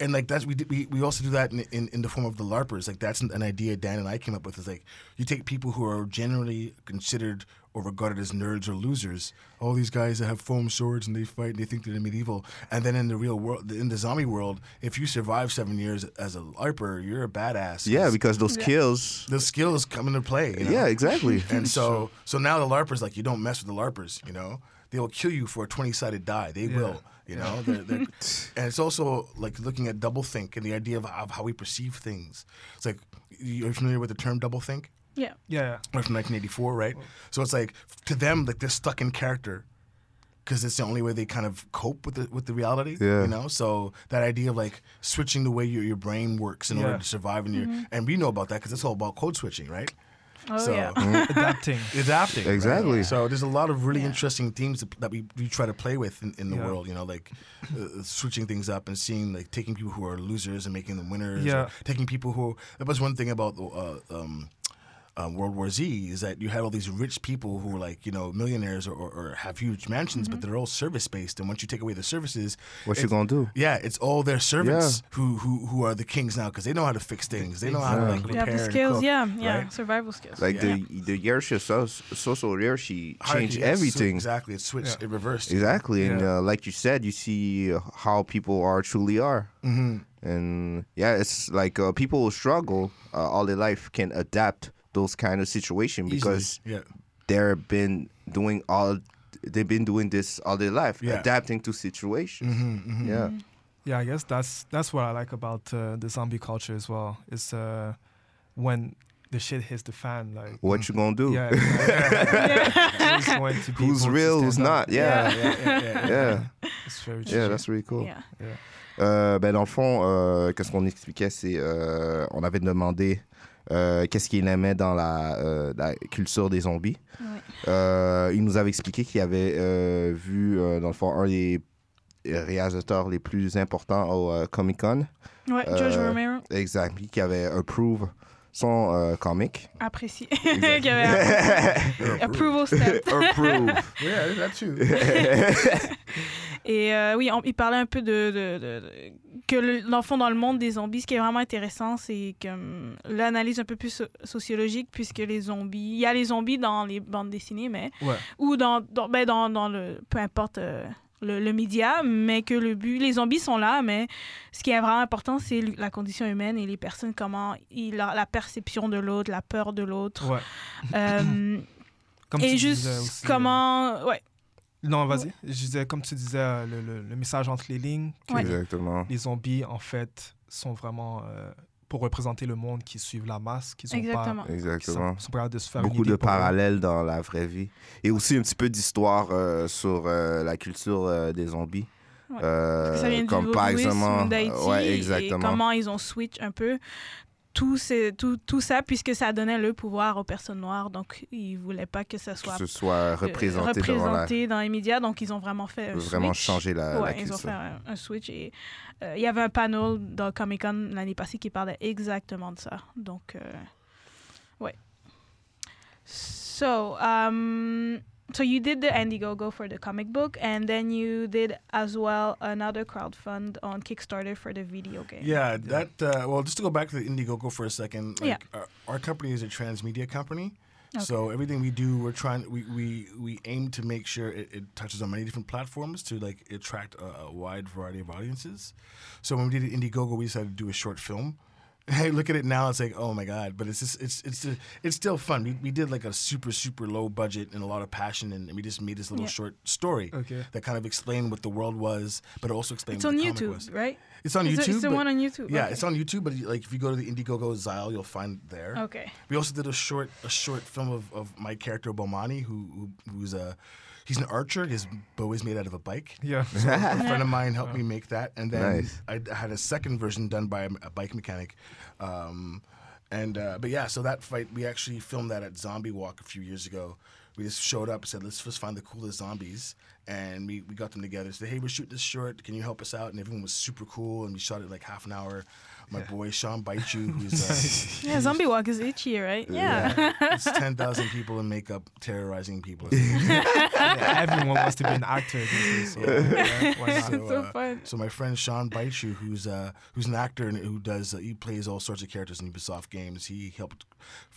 and like that's we did, we we also do that in, in in the form of the larpers like that's an, an idea dan and i came up with is like you take people who are generally considered or regarded as nerds or losers. All these guys that have foam swords and they fight and they think they're medieval. And then in the real world in the zombie world if you survive seven years as a larper you're a badass. Yeah, because those kills. the skills come into play you know? Yeah, exactly. and so so now the larpers like you don't mess with the larpers you know? They will kill you for a 20 sided die. They will you know? They're, they're, and it's also like looking at double think and the idea of, of how we perceive things. It's like you're familiar with the term double think Yeah. Yeah, Right, from 1984 right so it's like to them like they're stuck in character because it's the only way they kind of cope with the with the reality Yeah. you know so that idea of like switching the way your, your brain works in order to survive in your and we know about that because it's all about code switching right Oh so yeah. adapting. adapting. right? Exactly. So there's a lot of really Yeah. interesting themes that, that we, we try to play with in, in the Yeah. world. You know, like uh, switching things up and seeing like taking people who are losers and making them winners. Yeah. Or taking people who that was one thing about uh, um, uh, World War Z is that you had all these rich people who were like you know millionaires or, or, or have huge mansions, but they're all service based. And once you take away the services, What you gonna do? Yeah, it's all their servants Yeah. who, who who are the kings now because they know how to fix things. They know how to like You have repair the and skills, cook, yeah, yeah, right? survival skills. Like Yeah. the the hierarchy, so, social hierarchy Hierarchy, changed yes, so- everything. exactly, it switched, Yeah. it reversed. Exactly, and uh, like you said, you see uh, how people are truly are, Mm-hmm. and yeah, it's like uh, people who struggle uh, all their life can adapt those kind of situation Easily, because yeah. they've been doing all they've been doing this all their life, Yeah. adapting to situations. Mm-hmm, Yeah, Yeah, I guess that's that's what I like about uh, the zombie culture as well. Is uh, when the shit hits the fan, like what you gonna do? yeah, exactly. who's going to Who's real? Who's not? Yeah, yeah, yeah, yeah. yeah, It's very true. yeah. That's really cool. Yeah. Euh, ben dans le fond, euh, qu'est-ce qu'on expliquait, c'est euh, on avait demandé euh, qu'est-ce qu'il aimait dans la, euh, la culture des zombies. Ouais. Euh, il nous avait expliqué qu'il avait euh, vu euh, dans le fond un des réalisateurs les plus importants au euh, Comic Con, Ouais, George Euh, Romero, exact, qui avait approve son euh, comic. apprécié. Qui avait. Approval step. approve. Yeah, too. Et euh, oui, on- il parlait un peu de, de- de- de- que le- dans le monde des zombies, ce qui est vraiment intéressant, c'est que hum, l'analyse un peu plus so- sociologique, puisque les zombies, il y a les zombies dans les bandes dessinées, mais Ouais. ou dans, dans, ben, dans, dans le, peu importe euh, le, le média, mais que le but, les zombies sont là, mais ce qui est vraiment important, c'est la condition humaine et les personnes, comment ils, la, la perception de l'autre, la peur de l'autre. Ouais. Euh, Comme et juste disais aussi, euh, comment, ouais, Non, vas-y. Je disais, comme tu disais, euh, le, le- le message entre les lignes, que Ouais. Exactement. les zombies, en fait, sont vraiment euh, pour représenter le monde qui suivent la masse, qui sont exactement. pas, qui Exactement. sont, sont pas capables de se faire Beaucoup de parallèles dans la vraie vie. Et aussi un petit peu d'histoire euh, sur euh, la culture euh, des zombies. Ouais. Euh, comme du par exemple, ouais, et exactement. comment ils ont switch un peu tout, ces- tout, tout ça puisque ça donnait le pouvoir aux personnes noires. Donc ils voulaient pas que ça que soit ce soit euh, représenté, la, dans les médias. Donc ils ont vraiment fait un vraiment switch. changer la, la ouais, ils ont fait un, un switch et euh, il y avait un panel dans Comic Con l'année passée qui parlait exactement de ça. Donc euh, ouais. So um so you did the Indiegogo for the comic book, and then you did as well another crowdfund on Kickstarter for the video game. Yeah, that. Uh, well, just to go back to the Indiegogo for a second. Like, Yeah. Our, our company is a transmedia company. Okay. So everything we do, we're trying. We we, we aim to make sure it, it touches on many different platforms to like attract a, a wide variety of audiences. So when we did Indiegogo, we decided to do a short film. Hey, look at it now. It's like, oh my god! But it's just, it's it's it's still fun. We, we did like a super super low budget and a lot of passion, and, we just made this little Yeah. short story Okay. that kind of explained what the world was, but also explained It's what on the comic YouTube, was. right? It's on It's, YouTube. the- it's the one on YouTube. yeah, okay. it's on YouTube, but like if you go to the Indiegogo Z'Isle, you'll find it there. Okay. We also did a short a short film of, of my character Bomani, who, who who's a he's an archer. His bow is made out of a bike. Yeah. So a friend of mine helped me make that, and then Nice. I d- had a second version done by a, a bike mechanic. Um, and uh, but yeah, so that fight we actually filmed that at Zombie Walk a few years ago. We just showed up, and said let's just find the coolest zombies, and we, we got them together. Said, hey, we're shooting this short. Can you help us out? And everyone was super cool, and we shot it like half an hour. My boy Sean Baichu, who's uh, Yeah, Zombie Walk is itchy, right? Yeah. it's ten thousand people in makeup terrorizing people. Yeah, everyone wants to be an actor. days, so, yeah. So, so uh, fun. so my friend Sean Baichu, who's uh, who's an actor and who does uh, he plays all sorts of characters in Ubisoft games. He helped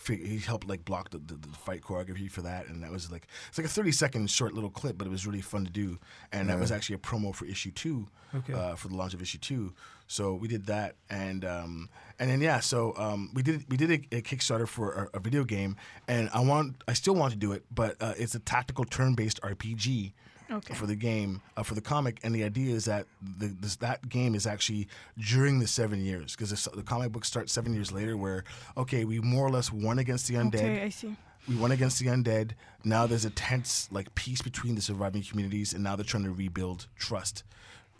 he helped like block the, the, the fight choreography for that, and that was like it's like a thirty second short little clip, but it was really fun to do. And that was actually a promo for issue two, Okay. uh, for the launch of issue two. So we did that, and um, and then yeah, so um, we did we did a, a Kickstarter for a, a video game, and I want I still want to do it, but uh, it's a tactical turn based RPG Okay. for the game uh, for the comic and the idea is that the, this, that game is actually during the seven years because the comic book starts seven years later where okay we more or less won against the undead Okay, I see. we won against the undead now there's a tense like peace between the surviving communities and now they're trying to rebuild trust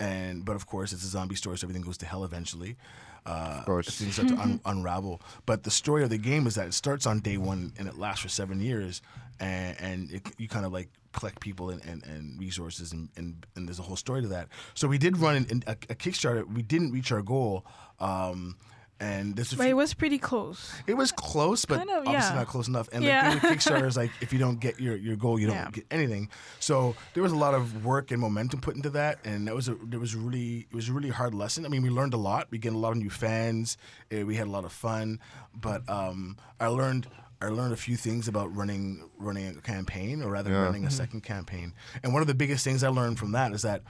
and but of course it's a zombie story so everything goes to hell eventually. Uh, Of course. things start to un- unravel. But the story of the game is that it starts on day one and it lasts for seven years and, and it, you kind of like collect people and, and, and resources and, and, and there's a whole story to that. So we did run an, an- a, a kickstarter. We didn't reach our goal um, and there's a But few- it was pretty close. it was close, but Kind of, obviously yeah. not close enough. And Yeah. the thing with Kickstarter is like if you don't get your, your goal, you don't Yeah. get anything. So there was a lot of work and momentum put into that, and that was a there was really it was a really hard lesson. I mean, we learned a lot. We get a lot of new fans. eh, We had a lot of fun, but um, I learned. I learned a few things about running running a campaign, or rather Yeah. running a second campaign. And one of the biggest things I learned from that is that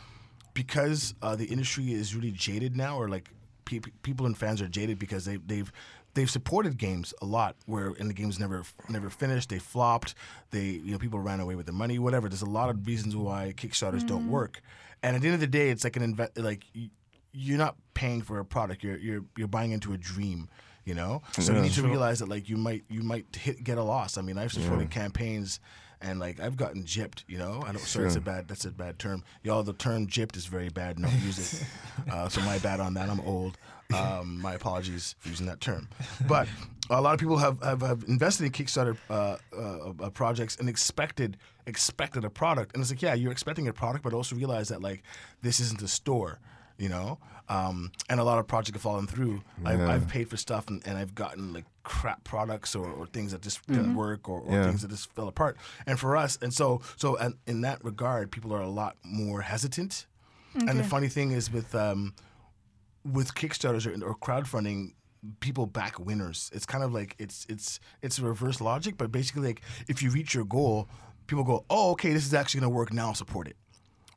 because uh, the industry is really jaded now, or like pe- people and fans are jaded because they, they've they've supported games a lot where and the games never never finished, they flopped, they you know people ran away with their money, whatever. There's a lot of reasons why Kickstarters don't mm-hmm. work, and at the end of the day, it's like an invest like. You're not paying for a product. You're you're you're buying into a dream, you know. So you need to realize that like you might you might hit get a loss. I mean, I've supported campaigns, and like I've gotten gypped. You know, I don't. Sorry, it's a bad. That's a bad term. Y'all, the term gypped is very bad. Don't use it. Uh, so my bad on that. I'm old. Um, my apologies for using that term. But a lot of people have have, have invested in Kickstarter uh, uh, uh, projects and expected expected a product, and it's like, yeah, you're expecting a product, but also realize that like this isn't a store you know um, and a lot of projects have fallen through I've, I've paid for stuff and, and i've gotten like crap products or, or things that just didn't work or, or Yeah. things that just fell apart. And for us and so so and in that regard people are a lot more hesitant. And the funny thing is with um, with kickstarters or, or crowdfunding people back winners. It's kind of like it's it's it's a reverse logic but basically like if you reach your goal people go oh okay this is actually going to work now I'll support it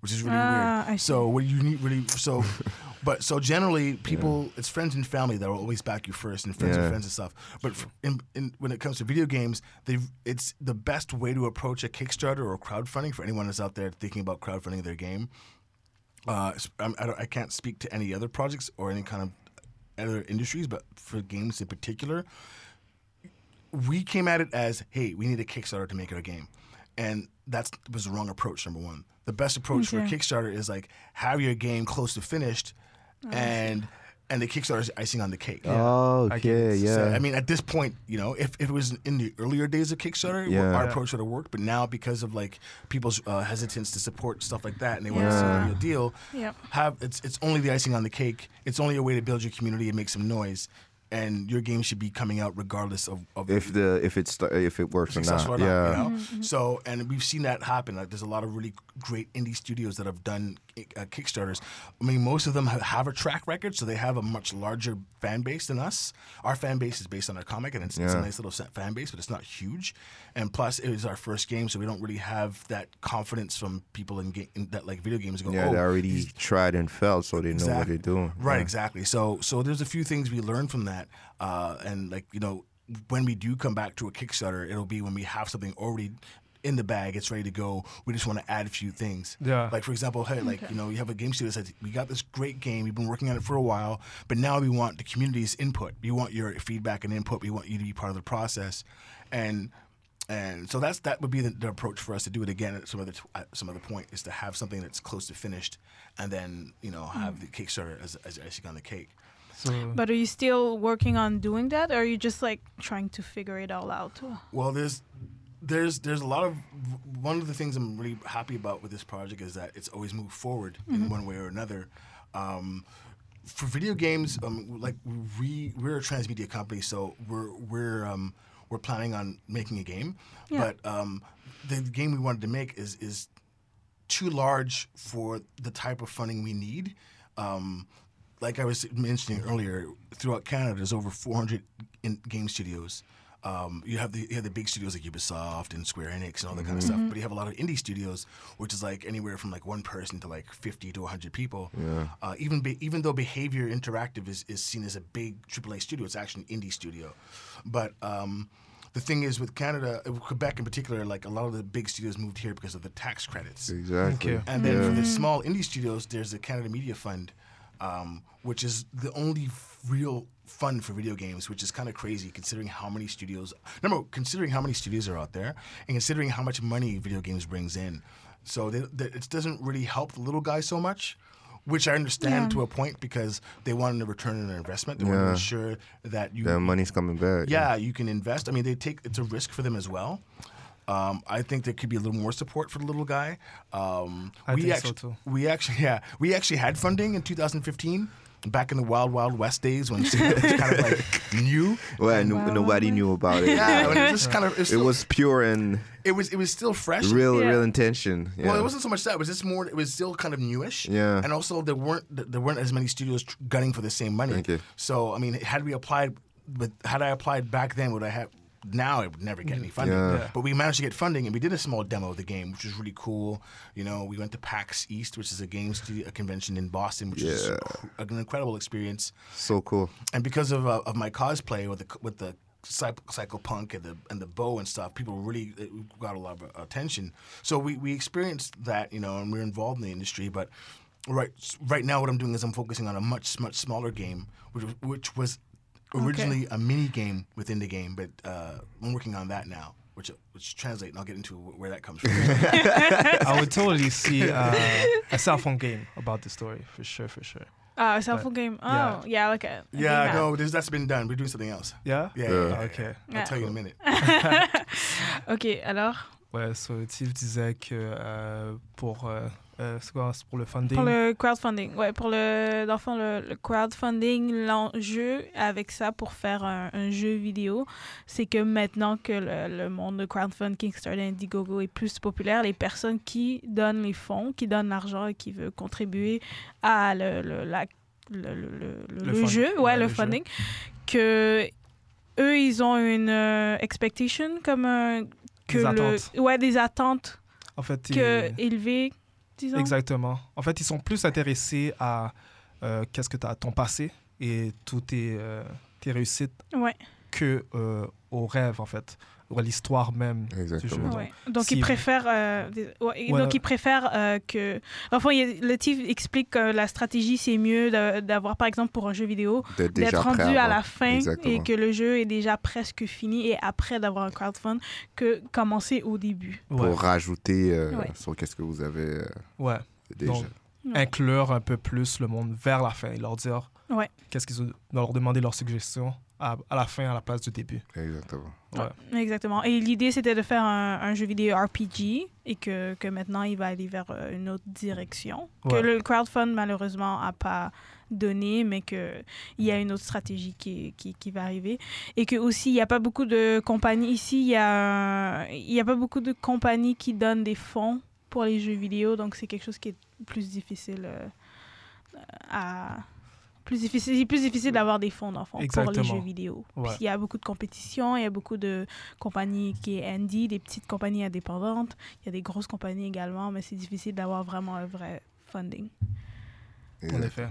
which is really Ah, weird. see. So what you need really so, but so generally people it's friends and family that will always back you first and friends Yeah. and friends and stuff. But f- in, in, when it comes to video games, they it's the best way to approach a Kickstarter or crowdfunding for anyone that's out there thinking about crowdfunding their game. Uh, I, don't, I can't speak to any other projects or any kind of other industries, but for games in particular, we came at it as, hey, we need a Kickstarter to make our game. And that was the wrong approach, number one. The best approach for a Kickstarter is like have your game close to finished and and the Kickstarter is icing on the cake. Oh, I get okay, it. yeah. So, I mean, at this point, you know, if, if it was in the earlier days of Kickstarter, Yeah. our Yeah. approach would have worked. But now, because of like people's uh, hesitance to support stuff like that, and they want to see the real deal, Yep. have it's it's only the icing on the cake. It's only a way to build your community and make some noise. And your game should be coming out regardless of, of if the if it's if it works or not, or not. yeah. You know? Mm-hmm. So, and we've seen that happen. Like, there's a lot of really great indie studios that have done uh, Kickstarters. I mean, most of them have, have a track record, so they have a much larger fan base than us. Our fan base is based on our comic, and it's, it's a nice little set fan base, but it's not huge. And plus, it was our first game, so we don't really have that confidence from people in, ga- in that like video games. Go, Yeah, oh, they already tried and failed, so they know what they're doing. Right, Yeah. exactly. So so there's a few things we learned from that, uh, and like you know, when we do come back to a Kickstarter, it'll be when we have something already in the bag, it's ready to go. We just want to add a few things. Yeah. Like for example, hey, like you know, you have a game studio that says we got this great game, we've been working on it for a while, but now we want the community's input. We want your feedback and input. We want you to be part of the process, and. And so that's that would be the, the approach for us to do it again at some other t- at some other point is to have something that's close to finished, and then you know have hmm. the Kickstarter as as icing on the cake. So But are you still working on doing that, or are you just like trying to figure it all out? Well, there's there's there's a lot of one of the things I'm really happy about with this project is that it's always moved forward in one way or another. Um, for video games, um, like we we're a transmedia company, so we're we're um, we're planning on making a game, Yeah. but um, the game we wanted to make is is too large for the type of funding we need. Um, like I was mentioning earlier, throughout Canada, there's over 400 in game studios. Um, you have the you have the big studios like Ubisoft and Square Enix and all that kind of stuff, but you have a lot of indie studios, which is like anywhere from like one person to like 50 to 100 people. Uh, even be, even though Behaviour Interactive is, is seen as a big AAA studio, it's actually an indie studio. But um, the thing is, with Canada, uh, Quebec in particular, like a lot of the big studios moved here because of the tax credits. Exactly. Okay. And then for the small indie studios, there's the Canada Media Fund, um, which is the only real fun for video games, which is kind of crazy considering how many studios. Remember, considering how many studios are out there, and considering how much money video games brings in, so they, they, it doesn't really help the little guy so much. Which I understand Yeah. to a point because they wanted a return on their investment. They want to Yeah. ensure that you The money's coming back. yeah, you can invest. I mean, they take it's a risk for them as well. Um, I think there could be a little more support for the little guy. Um, I we think so actually, too. We actually, yeah, we actually had funding in 2015, back in the wild, wild west days when it was kind of like new. Well, no- Wow. nobody knew about it. Yeah, it was just kind of it was, It was pure and it was it was still fresh. real, Yeah. real intention. Yeah. Well, it wasn't so much that. It was just more. It was still kind of newish. Yeah. And also, there weren't there weren't as many studios gunning for the same money. Okay. So I mean, had we applied, but had I applied back then, would I have? Now it would never get any funding. Yeah. Yeah. But we managed to get funding, and we did a small demo of the game, which was really cool. You know, we went to PAX East, which is a game studio, a convention in Boston, which is an incredible experience so cool. and because of uh, of my cosplay with the with the psych- cyclepunk and the and the bow and stuff, people really got a lot of attention. So we, we experienced that, you know, and we're involved in the industry. But right right now, what I'm doing is I'm focusing on a much much smaller game, which which was originally a mini game within the game, but uh, I'm working on that now. Which, which translate, and I'll get into where that comes from. I would totally see uh, a cell phone game about the story for sure, for sure. Uh, a cell phone game. Oh, yeah. yeah, like a. a yeah, no, there's, that's been done. We're doing something else. Yeah. Yeah, Yeah. yeah, yeah. Ok. I'll tell you in a minute. Ok, alors, Ouais, so Tiff disait que euh, pour euh, euh, c'est quoi, c'est pour le funding? pour le crowdfunding. Ouais, pour le. Dans le fond, le, le crowdfunding, l'enjeu avec ça pour faire un, un jeu vidéo, c'est que maintenant que le, le monde de crowdfunding, Kickstarter, Indiegogo est plus populaire, les personnes qui donnent les fonds, qui donnent l'argent et qui veulent contribuer à le, le, la- jeu, ouais, le le jeu. funding, que eux, ils ont une euh, expectation comme un- que Des attentes. ouais, des attentes En fait, que ils- élevées, disons? Exactement. En fait, ils sont plus intéressés à euh, qu'est-ce que tu as ton passé et toutes tes, euh, tes réussites Ouais, que euh, au rêve, en fait, ou à l'histoire même du jeu. Exactement. Donc, ouais. Donc si- ils préfèrent, euh, ouais, Ouais. donc ils préfèrent euh, que. Enfin, il le TIF explique que la stratégie c'est mieux d'avoir par exemple pour un jeu vidéo D'être rendu à la fin Exactement. et que le jeu est déjà presque fini et après d'avoir un crowdfund que commencer au début. Pour rajouter euh, Ouais. sur qu'est-ce que vous avez euh, ouais. déjà. Donc, Ouais. inclure un peu plus le monde vers la fin et leur dire Ouais. qu'est-ce qu'ils ont, leur demander leurs suggestions à, à la fin, à la place du début. Exactement. Ouais. Exactement. Et l'idée, c'était de faire un, un jeu vidéo RPG et que, que maintenant, il va aller vers euh, une autre direction. Que le crowdfund, malheureusement, n'a pas donné, mais qu'il y a une autre stratégie qui, qui, qui va arriver. Et que aussi, il n'y a pas beaucoup de compagnies. Ici, il y a, un- il y a pas beaucoup de compagnies qui donnent des fonds pour les jeux vidéo. Donc, c'est quelque chose qui est plus difficile euh, à... Plus difficile, c'est plus difficile d'avoir des fonds, dans le fond, pour les jeux vidéo. Ouais. Puis il y a beaucoup de compétition, il y a beaucoup de compagnies qui est indie, des petites compagnies indépendantes. Il y a des grosses compagnies également, mais c'est difficile d'avoir vraiment un vrai funding. En effet.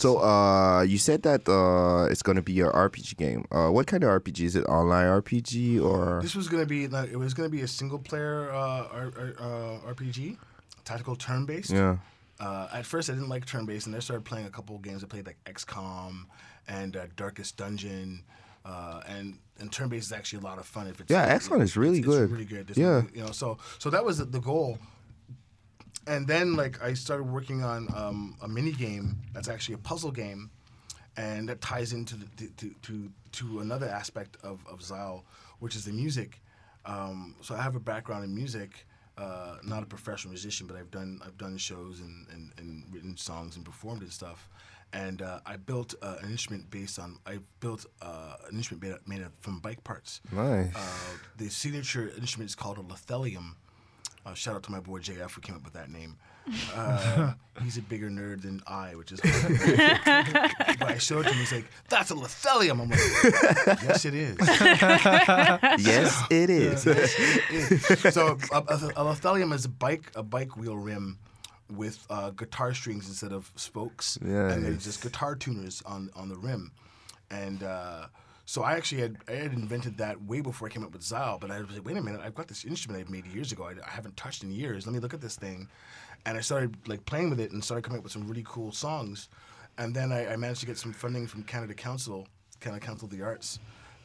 So, uh, you said that uh, it's going to be a RPG game. Uh, what kind of RPG is it? Online RPG or? This was gonna be like, it was gonna be a single player uh, R- R- uh, RPG, tactical turn based. Yeah. Uh, at first, I didn't like turn based, and I started playing a couple of games. I played like XCOM and uh, Darkest Dungeon. Uh, and and turn based is actually a lot of fun. If it's Yeah, XCOM is really it's, good. It's really good. There's Yeah. you know. So so that was the, goal. And then like I started working on um, a mini game that's actually a puzzle game, and that ties into the, to, to to another aspect of of Z'Isle, which is the music. Um, so I have a background in music. Uh, not a professional musician, but I've done I've done shows and, and, and written songs and performed and stuff. And uh, I built uh, an instrument based on I built uh, an instrument made, made from bike parts. Nice. Uh, the signature instrument is called a lithelium. Uh, shout out to my boy JF who came up with that name. Uh, he's a bigger nerd than I, which is but I showed him. He's like, "That's a lithelium." I'm like, "Yes, it is." yes, it is. so a, a, a lithelium is a bike a bike wheel rim with uh, guitar strings instead of spokes, yeah, and then Nice. it's just guitar tuners on on the rim, and. So I actually had I had invented that way before I came up with Z'Isle, but I was like, wait a minute, I've got this instrument I've made years ago. I, I haven't touched in years. Let me look at this thing, and I started like playing with it and started coming up with some really cool songs, and then I, I managed to get some funding from Canada Council, Canada Council of the Arts,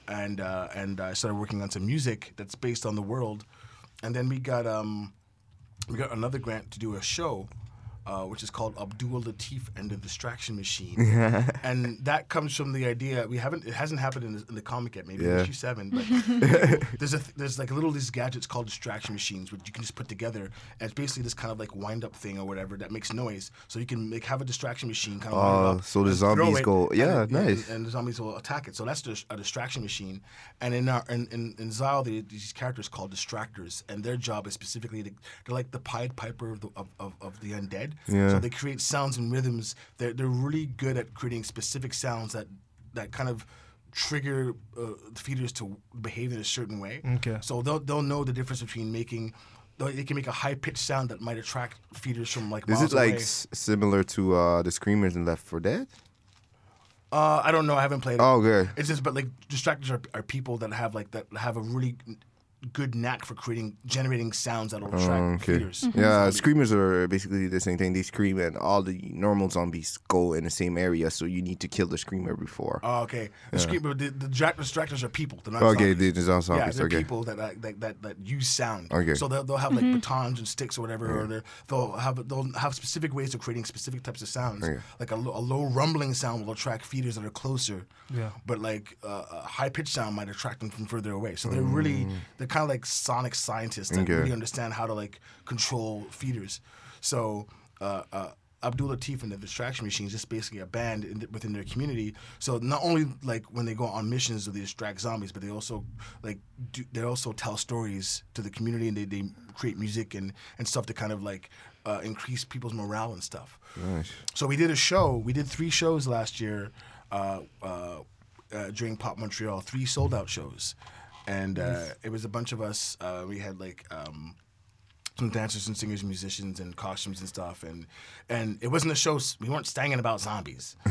and uh, and I started working on some music that's based on the world, and then we got um, we got another grant to do a show, uh, which is called Abdul Latif and the Distraction Machine, and that comes from the idea we haven't it hasn't happened in the, in the comic yet, maybe Yeah. issue seven, but there's a there's like a little these gadgets called distraction machines which you can just put together, and it's basically this kind of like wind up thing or whatever that makes noise, so you can like have a distraction machine kind of wind Oh, up so the zombies it, go- yeah, it- nice. and the zombies will attack it. So that's just a distraction machine. And in our in in, in Z'Isle, they, these characters called distractors, and their job is specifically to, they're like the Pied Piper of the of, of, of the undead. Yeah. So they create sounds and rhythms. They're they're really good at creating specific sounds that that kind of trigger uh, feeders to behave in a certain way. Okay. So they'll they'll know the difference between making. They can make a high pitched sound that might attract feeders from like Is it like s- similar to uh, the Screamers in Left 4 Dead? Uh, I don't know. I haven't played it. Oh, okay. It's just, but like distractors are, are people that have like that have a really good knack for creating generating sounds that'll attract Oh, okay. feeders. Mm-hmm. Yeah, mm-hmm. screamers are basically the same thing. They scream, and all the normal zombies go in the same area, so you need to kill the screamer before. Oh, okay. The, screen, but the, the dra- distractors are people. They're not okay, zombies. these are Yeah, zombies. they're okay. people that, like, that that that use sound. Okay. So they'll, they'll have like mm-hmm. batons and sticks or whatever, or they're- they'll have they'll have specific ways of creating specific types of sounds. Okay. Like a, a low rumbling sound will attract feeders that are closer. Yeah. But like uh, a high pitched sound might attract them from further away. So they're mm. really they're kind of like sonic scientists that. Okay. really understand how to like control feeders. So. Uh, uh, Abdul Latif and the Distraction Machines is just basically a band in, within their community. So not only like when they go on missions or they distract zombies, but they also like do, they also tell stories to the community and they, they create music and, and stuff to kind of like uh, increase people's morale and stuff. Nice. So we did a show. We did three shows last year uh, uh, uh, during Pop Montreal. Three sold out shows, and uh, it was a bunch of us. Uh, we had like. Um, some dancers and singers, and musicians, and costumes and stuff, and and it wasn't a show. We weren't stanging about zombies.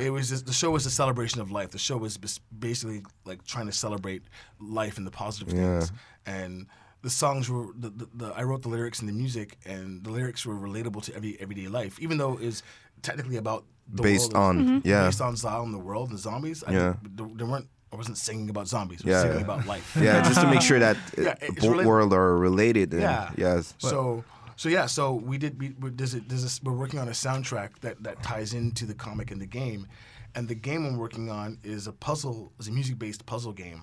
it was just, the show was a celebration of life. The show was basically like trying to celebrate life and the positive things. And the songs were the, the, the I wrote the lyrics and the music, and the lyrics were relatable to every everyday life, even though it was technically about the Based world, on- yeah. based on and the world and zombies. I Yeah. there, there weren't. I wasn't singing about zombies. I was Yeah, singing yeah. about life. Yeah, just to make sure that uh, Yeah, both related- world are related. And, Yeah. Yes. So so yeah, so we did. We, there's a, there's a, we're working on a soundtrack that that ties into the comic and the game, and the game I'm working on is a puzzle, is a music based puzzle game.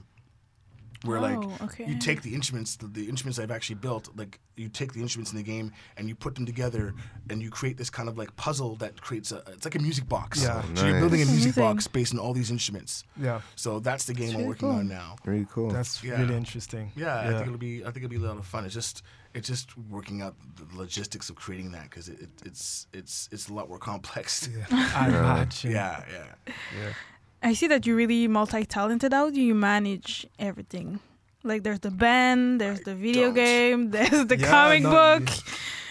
Where like Oh, okay. you take the instruments, the, the instruments I've actually built, like you take the instruments in the game and you put them together, and you create this kind of like puzzle that creates a. It's like a music box. Yeah. So you're building a music Amazing. box based on all these instruments. Yeah. So that's the game I'm really working cool. on now. Very cool. That's Yeah. really interesting. Yeah, I think it'll be. I think it'll be a lot of fun. It's just, it's just working out the logistics of creating that because it, it, it's, it's, it's a lot more complex. I imagine. Yeah, yeah. I see that you're really multi-talented. How do you manage everything? Like there's the band, there's the video don't. game, there's the Yeah, comic no, book,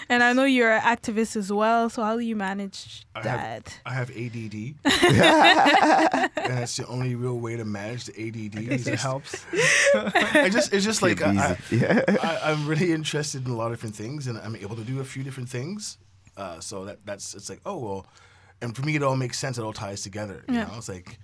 and I know you're an activist as well. So how do you manage I have- that? I have ADD, and that's the only real way to manage the ADD. It It's just, helps. I just, it's just like I, I, I, I'm really interested in a lot of different things, and I'm able to do a few different things. Uh, so that that's it's like oh well, and for me it all makes sense. It all ties together. You Yeah. know, it's like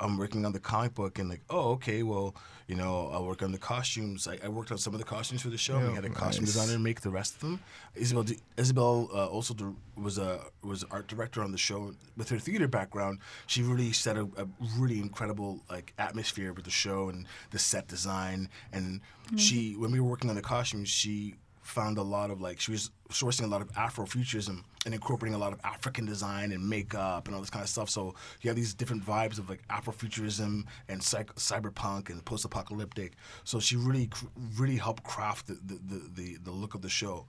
I'm working on the comic book and like, oh, okay, well, you know, I'll work on the costumes. I, I worked on some of the costumes for the show. we Yeah, had a costume nice. designer make the rest of them. Isabel, Isabel uh, also dir- was a was art director on the show. With her theater background, she really set a, a really incredible like atmosphere with the show and the set design. And she, when we were working on the costumes, she found a lot of like she was sourcing a lot of Afrofuturism and incorporating a lot of African design and makeup and all this kind of stuff. So you have these different vibes of like Afrofuturism and psych- cyberpunk and post-apocalyptic. So she really, really helped craft the the, the, the, the look of the show,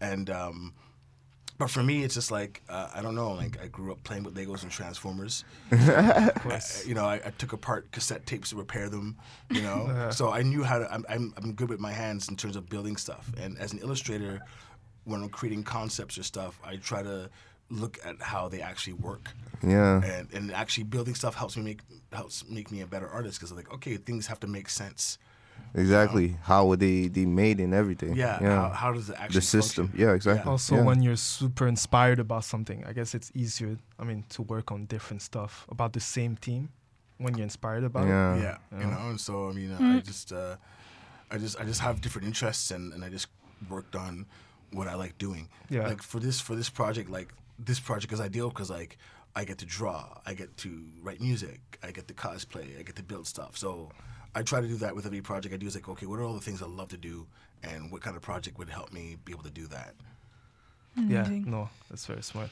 and. Um, but for me, it's just like uh, I don't know. Like I grew up playing with Legos and Transformers. I- you know, I, I took apart cassette tapes to repair them. You know, so I knew how to. I'm, I'm I'm good with my hands in terms of building stuff. And as an illustrator, when I'm creating concepts or stuff, I try to look at how they actually work. Yeah. And and actually building stuff helps me make helps make me a better artist because like okay, things have to make sense. Exactly. How were they they made and everything? Yeah. How, how does it actually the system. function? Yeah, exactly. Also, Yeah. when you're super inspired about something, I guess it's easier. I mean, to work on different stuff about the same theme when you're inspired about Yeah. it. yeah, you Yeah. know and so i mean uh, i just uh, i just i just have different interests and, and i just worked on what i like doing Yeah. like for this for this project like this project is ideal because like i get to draw i get to write music i get to cosplay i get to build stuff so i try to do that with every project i do is like okay what are all the things i love to do and what kind of project would help me be able to do that Yeah, no, that's very smart.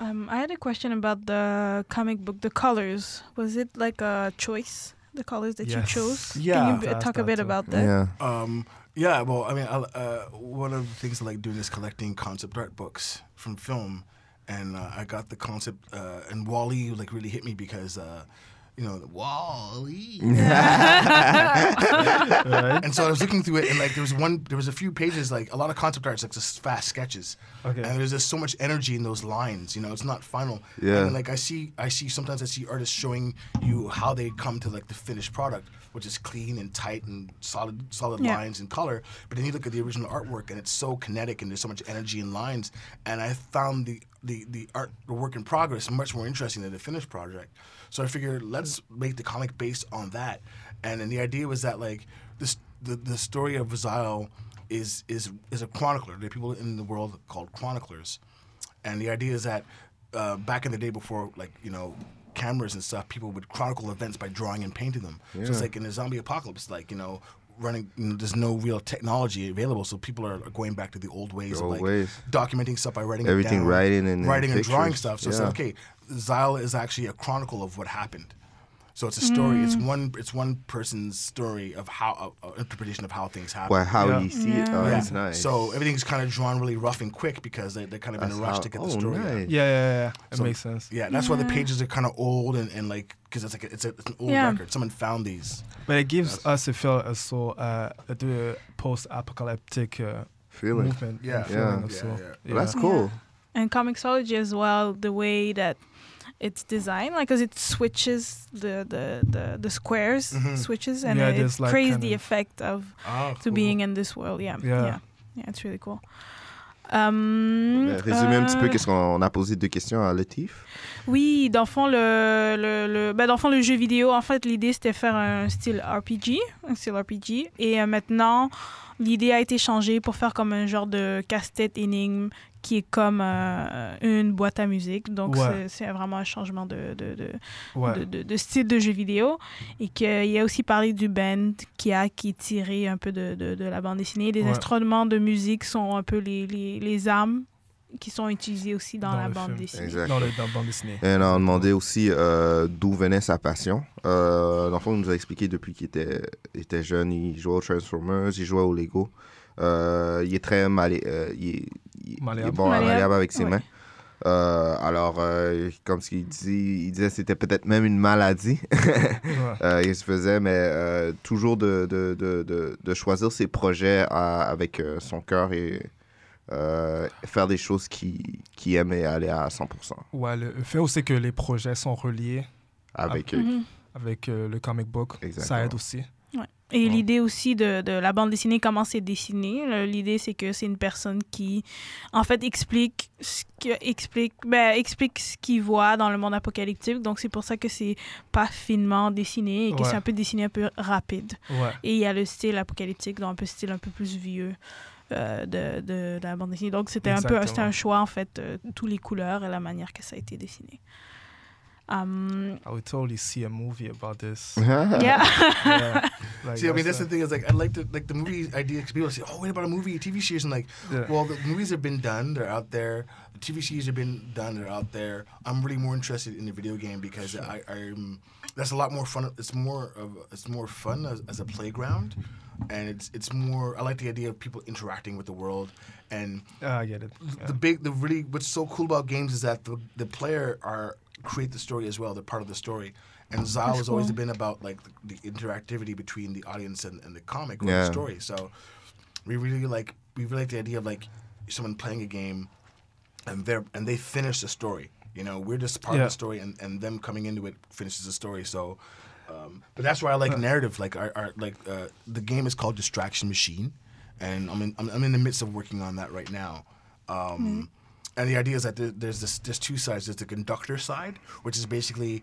Um, I had a question about the comic book, the colors. Was it like a choice, the colors that you chose? Yeah. Can you b- talk a bit too. about that? Yeah. Um, yeah, well, I mean, I, uh, one of the things I like doing is collecting concept art books from film, and uh, I got the concept, uh, and Wally like really hit me because, uh, you know, the Wally. and so I was looking through it, and like there was one, there was a few pages, like a lot of concept arts, like just fast sketches, Okay. and there's just so much energy in those lines. You know, it's not final. Yeah. And like I see, I see sometimes I see artists showing you how they come to like the finished product, which is clean and tight and solid, solid Yeah. lines and color. But then you look at the original artwork, and it's so kinetic, and there's so much energy in lines. And I found the the the art, the work in progress, much more interesting than the finished project. So I figured let's make the comic based on that. And then the idea was that like this the the story of Z'Isle is is is a chronicler. There are people in the world called chroniclers, and the idea is that uh, back in the day before like you know cameras and stuff, people would chronicle events by drawing and painting them. Yeah. So it's like in the zombie apocalypse, like you know. Running, you know, there's no real technology available, so people are going back to the old ways The of old like ways. documenting stuff by writing it Everything down, writing and- and writing and drawing stuff. So it's like, okay, Z'Isle is actually a chronicle of what happened. So it's a story. It's one. It's one person's story of how uh, interpretation of how things happen. Well, how Yeah. you see it. Oh, Yeah. that's nice. So everything's kind of drawn really rough and quick because they, they're kind of in a rush how- to get oh, the story. out. nice. Yeah, yeah, yeah. It So- makes sense. Yeah, that's why the pages are kind of old and, and like because it's like a, it's, a, it's an old Yeah. record. Someone found these. But it gives us a feel also uh, the post-apocalyptic uh, Feeling. movement. Yeah. and feeling Yeah. also. Yeah, yeah. Well, that's cool. And Comixology as well, the way that it's designed, like, because it switches the the the, the squares, Mhm. switches, and Yeah, it, like, creates the of- effect of Ah, to being in this world. Yeah, Yeah. yeah, yeah, it's really cool. Um, Euh, Résumer un petit peu euh, qu'est-ce qu'on a posé deux questions à Latif? Oui, dans le fond, le, le, le, ben, dans le fond, le jeu vidéo, en fait, l'idée, c'était faire un style RPG, un style RPG. Et euh, maintenant, l'idée a été changée pour faire comme un genre de casse-tête énigme qui est comme euh, une boîte à musique. Donc, Ouais. c'est- vraiment un changement de, de, de, Ouais. de, de- de style de jeu vidéo. Et qu'il a aussi parlé du band qui a qui est tiré un peu de, la bande dessinée. Les Ouais. instruments de musique sont un peu les, les, les armes qui sont utilisées aussi dans, Dans la bande film. dessinée. Exact. Dans, le, dans la bande dessinée. Et on a demandé aussi euh, d'où venait sa passion. Euh, dans le fond, il nous a expliqué depuis qu'il était, était jeune, il jouait aux Transformers, il jouait au Lego. Euh, il est très malé, euh, il, est, il- il est Malléable. bon, Malléable. malléable avec ses Ouais. mains. Euh, alors, euh, comme ce qu'il dit, il disait que c'était peut-être même une maladie Ouais. euh, il se faisait, mais euh, toujours de, de, de, de, de choisir ses projets à- avec euh, son cœur et euh, faire des choses qui aime et aller à 100% Ouais, le fait aussi que les projets sont reliés avec Mhm. avec euh, le comic book, ça aide aussi. Ouais. Et l'idée aussi de, de la bande dessinée, comment c'est dessiné, le- l'idée c'est que c'est une personne qui, en fait, explique ce que, explique, ben, explique ce qu'il voit dans le monde apocalyptique. Donc c'est pour ça que c'est pas finement dessiné et que Ouais. c'est un peu dessiné un peu rapide. Ouais. Et il y a le style apocalyptique, donc un peu style un peu plus vieux euh, de, de, de la bande dessinée. Donc c'était un peu c'était un choix en fait, euh, tous les couleurs et la manière que ça a été dessiné. Um, I would totally see a movie about this. yeah. yeah. Like, See, I mean, that's the a- thing is like I like to like the movie idea. 'cause People say, "Oh, what about a movie, a TV series?" And like, Yeah. well, the movies have been done; they're out there. The TV series have been done; they're out there. I'm really more interested in the video game because I, I'm that's a lot more fun. It's more of it's more fun as, as a playground, and it's it's more. I like the idea of people interacting with the world, and Ah, I get it. the big the really what's so cool about games is that the, the player are create the story as well they're part of the story and Z'Isle That's has always been about like the, the interactivity between the audience and, and the comic or Yeah. the story so we really like we really like the idea of like someone playing a game and they're and they finish the story you know we're just part Yeah. of the story and, and them coming into it finishes the story so um, but that's why I like narrative like our, our like uh, the game is called Distraction Machine and I'm in I'm, I'm in the midst of working on that right now um, and the idea is that there, there's this there's two sides. There's the conductor side, which is basically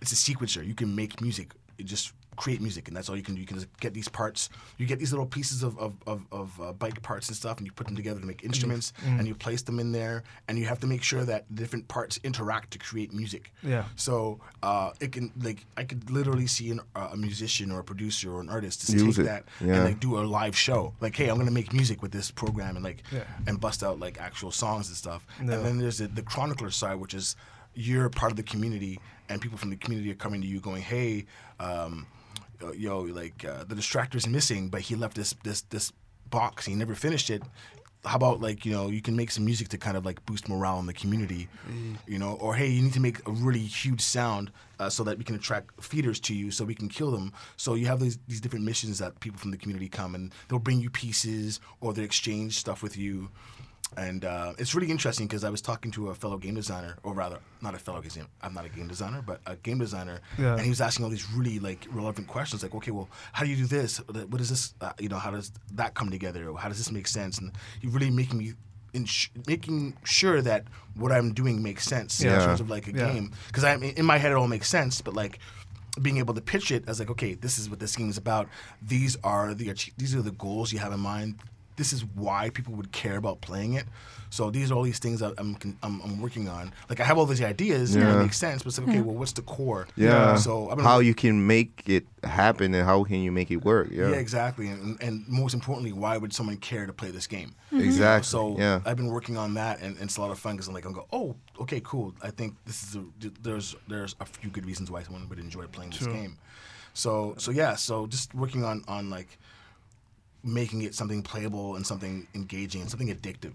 it's a sequencer. You can make music. Just create music, and that's all you can do. You can just get these parts. You get these little pieces of of, of, of uh, bike parts and stuff, and you put them together to make instruments, and you place them in there, and you have to make sure that different parts interact to create music. Yeah. So uh, it can like I could literally see an, uh, a musician or a producer or an artist just Use take it, that yeah. and like do a live show. Like, hey, I'm gonna make music with this program and like Yeah. and bust out like actual songs and stuff. No. And then there's the, the chronicler side, which is you're part of the community, and people from the community are coming to you, going, "Hey, um, yo, like uh, the distractor's missing, but he left this this this box. He never finished it. How about like you know you can make some music to kind of like boost morale in the community, you know, or hey, you need to make a really huge sound uh, so that we can attract feeders to you, so we can kill them. So you have these these different missions that people from the community come and they'll bring you pieces or they exchange stuff with you. And uh, it's really interesting because I was talking to a fellow game designer, or rather, not a fellow game designer. I'm not a game designer, but a game designer, Yeah. and he was asking all these really like relevant questions, like, okay, well, how do you do this? What is this? Uh, you know, how does that come together? How does this make sense? And he really making me, ins- making sure that what I'm doing makes sense in terms of like a Yeah. game. Because I'm in my head it all makes sense, but like being able to pitch it as like, okay, this is what this game is about. These are the these are the goals you have in mind. This is why people would care about playing it. So these are all these things that I'm I'm, I'm working on. Like I have all these ideas and Yeah. it makes sense, but it's like, okay, well, what's the core? Yeah. So I've been how you can make it happen and how can you make it work? Yeah. yeah, exactly. And, and most importantly, why would someone care to play this game? Mm-hmm. Exactly. So yeah. I've been working on that, and, and it's a lot of fun because I'm like, I'm go, oh, okay, cool. I think this is a, there's there's a few good reasons why someone would enjoy playing this True. game. So so yeah, so just working on on like making it something playable and something engaging and something addictive.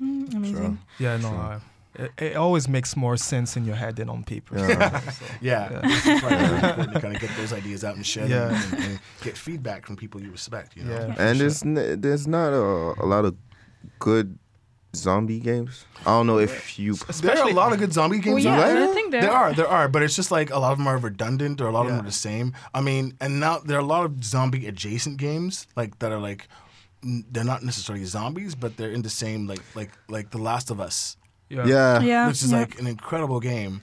Amazing. Yeah, no. I, it, it always makes more sense in your head than on paper. Yeah. So, Yeah, it's probably really to kind of get those ideas out and share them Yeah. and, and get feedback from people you respect. You know. Yeah. and there's n- there's not a, a lot of good zombie games. I don't know if you There are a lot of good zombie games. Well, yeah, there. I think there there are. are, there are, but it's just like a lot of them are redundant, or a lot of them are the same. I mean, and now there are a lot of zombie adjacent games, like that are like they're not necessarily zombies, but they're in the same like like like The Last of Us, yeah. yeah. Yeah. which is yeah. like an incredible game.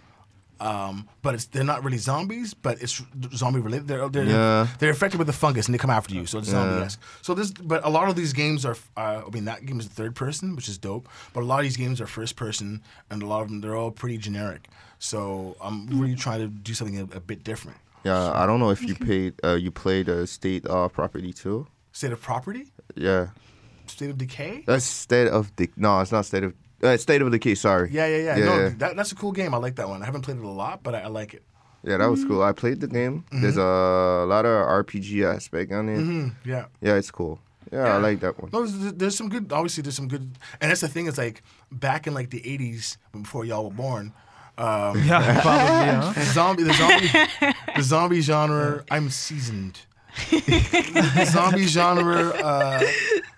Um, but it's they're not really zombies, but it's zombie related. They're they're, Yeah. they're infected with the fungus and they come after you, so it's Yeah. zombie esque. So this, but a lot of these games are. Uh, I mean, that game is third person, which is dope. But a lot of these games are first person, and a lot of them they're all pretty generic. So I'm really trying to do something a, a bit different. Yeah, I don't know if you paid uh, you played uh, State of Property too. State of Property, Yeah. State of Decay. That's State of the No, it's not State of uh, State of Decay, sorry. Yeah, yeah, yeah. Yeah, no, yeah. That, that's a cool game. I like that one. I haven't played it a lot, but I, I like it. Yeah, that was cool. I played the game. There's a lot of RPG aspect on it. hmm Yeah. Yeah, it's cool. Yeah, Yeah. I like that one. No, there's, there's some good. Obviously, there's some good. And that's the thing. Is like back in like the '80s, before y'all were born. Um, Yeah, probably, huh? the zombie, the zombie, the zombie genre. I'm seasoned. the zombie genre uh,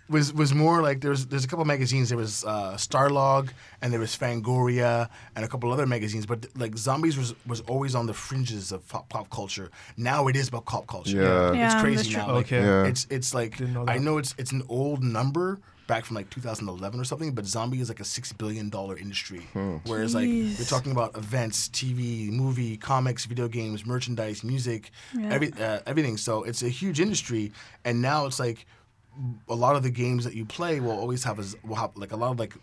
was was more like there's there's a couple magazines. There was uh, Starlog and there was Fangoria and a couple other magazines. But like zombies was was always on the fringes of pop, pop culture. Now it is about pop culture. Yeah. it's Yeah, that's crazy now. Like, Okay. Yeah. It's it's like know I know it's it's an old number back from like 2011 or something, but zombie is like a six billion dollar industry. Whereas like Jeez. we're talking about events, TV, movie, comics, video games, merchandise, music, every uh, everything. So it's a huge industry, and now it's like a lot of the games that you play will always have a z- will have like a lot of like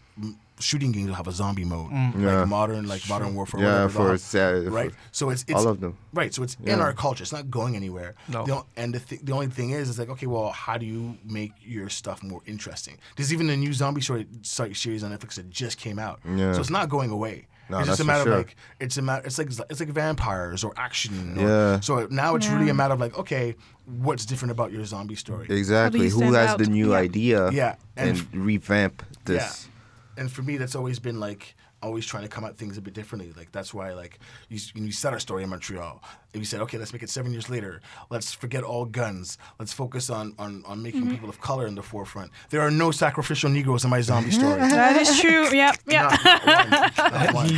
shooting games will have a zombie mode, Yeah. like modern like modern warfare. Yeah, whatever, they'll for have- uh, for right. So it's, it's all of them. Right, so it's in our culture. It's not going anywhere. No. The and the, th- the only thing is, is like, okay, well, how do you make your stuff more interesting? There's even a new zombie story, story series on Netflix that just came out. Yeah. So it's not going away. No, it's just that's a matter sure. of like it's a matter. It's like it's like vampires or action. Or, Yeah. So now it's really a matter of like, okay, what's different about your zombie story? Exactly. Who has out? the new Yeah. idea? Yeah, and And, f- revamp this. Yeah. And for me, that's always been like always trying to come at things a bit differently. Like that's why like you, s- you set our story in Montreal, and we said, okay, let's make it seven years later. Let's forget all guns. Let's focus on on, on making Mm-hmm. people of color in the forefront. There are no sacrificial Negroes in my zombie story. That is true. Yep. Yep. Not- not one. Not one.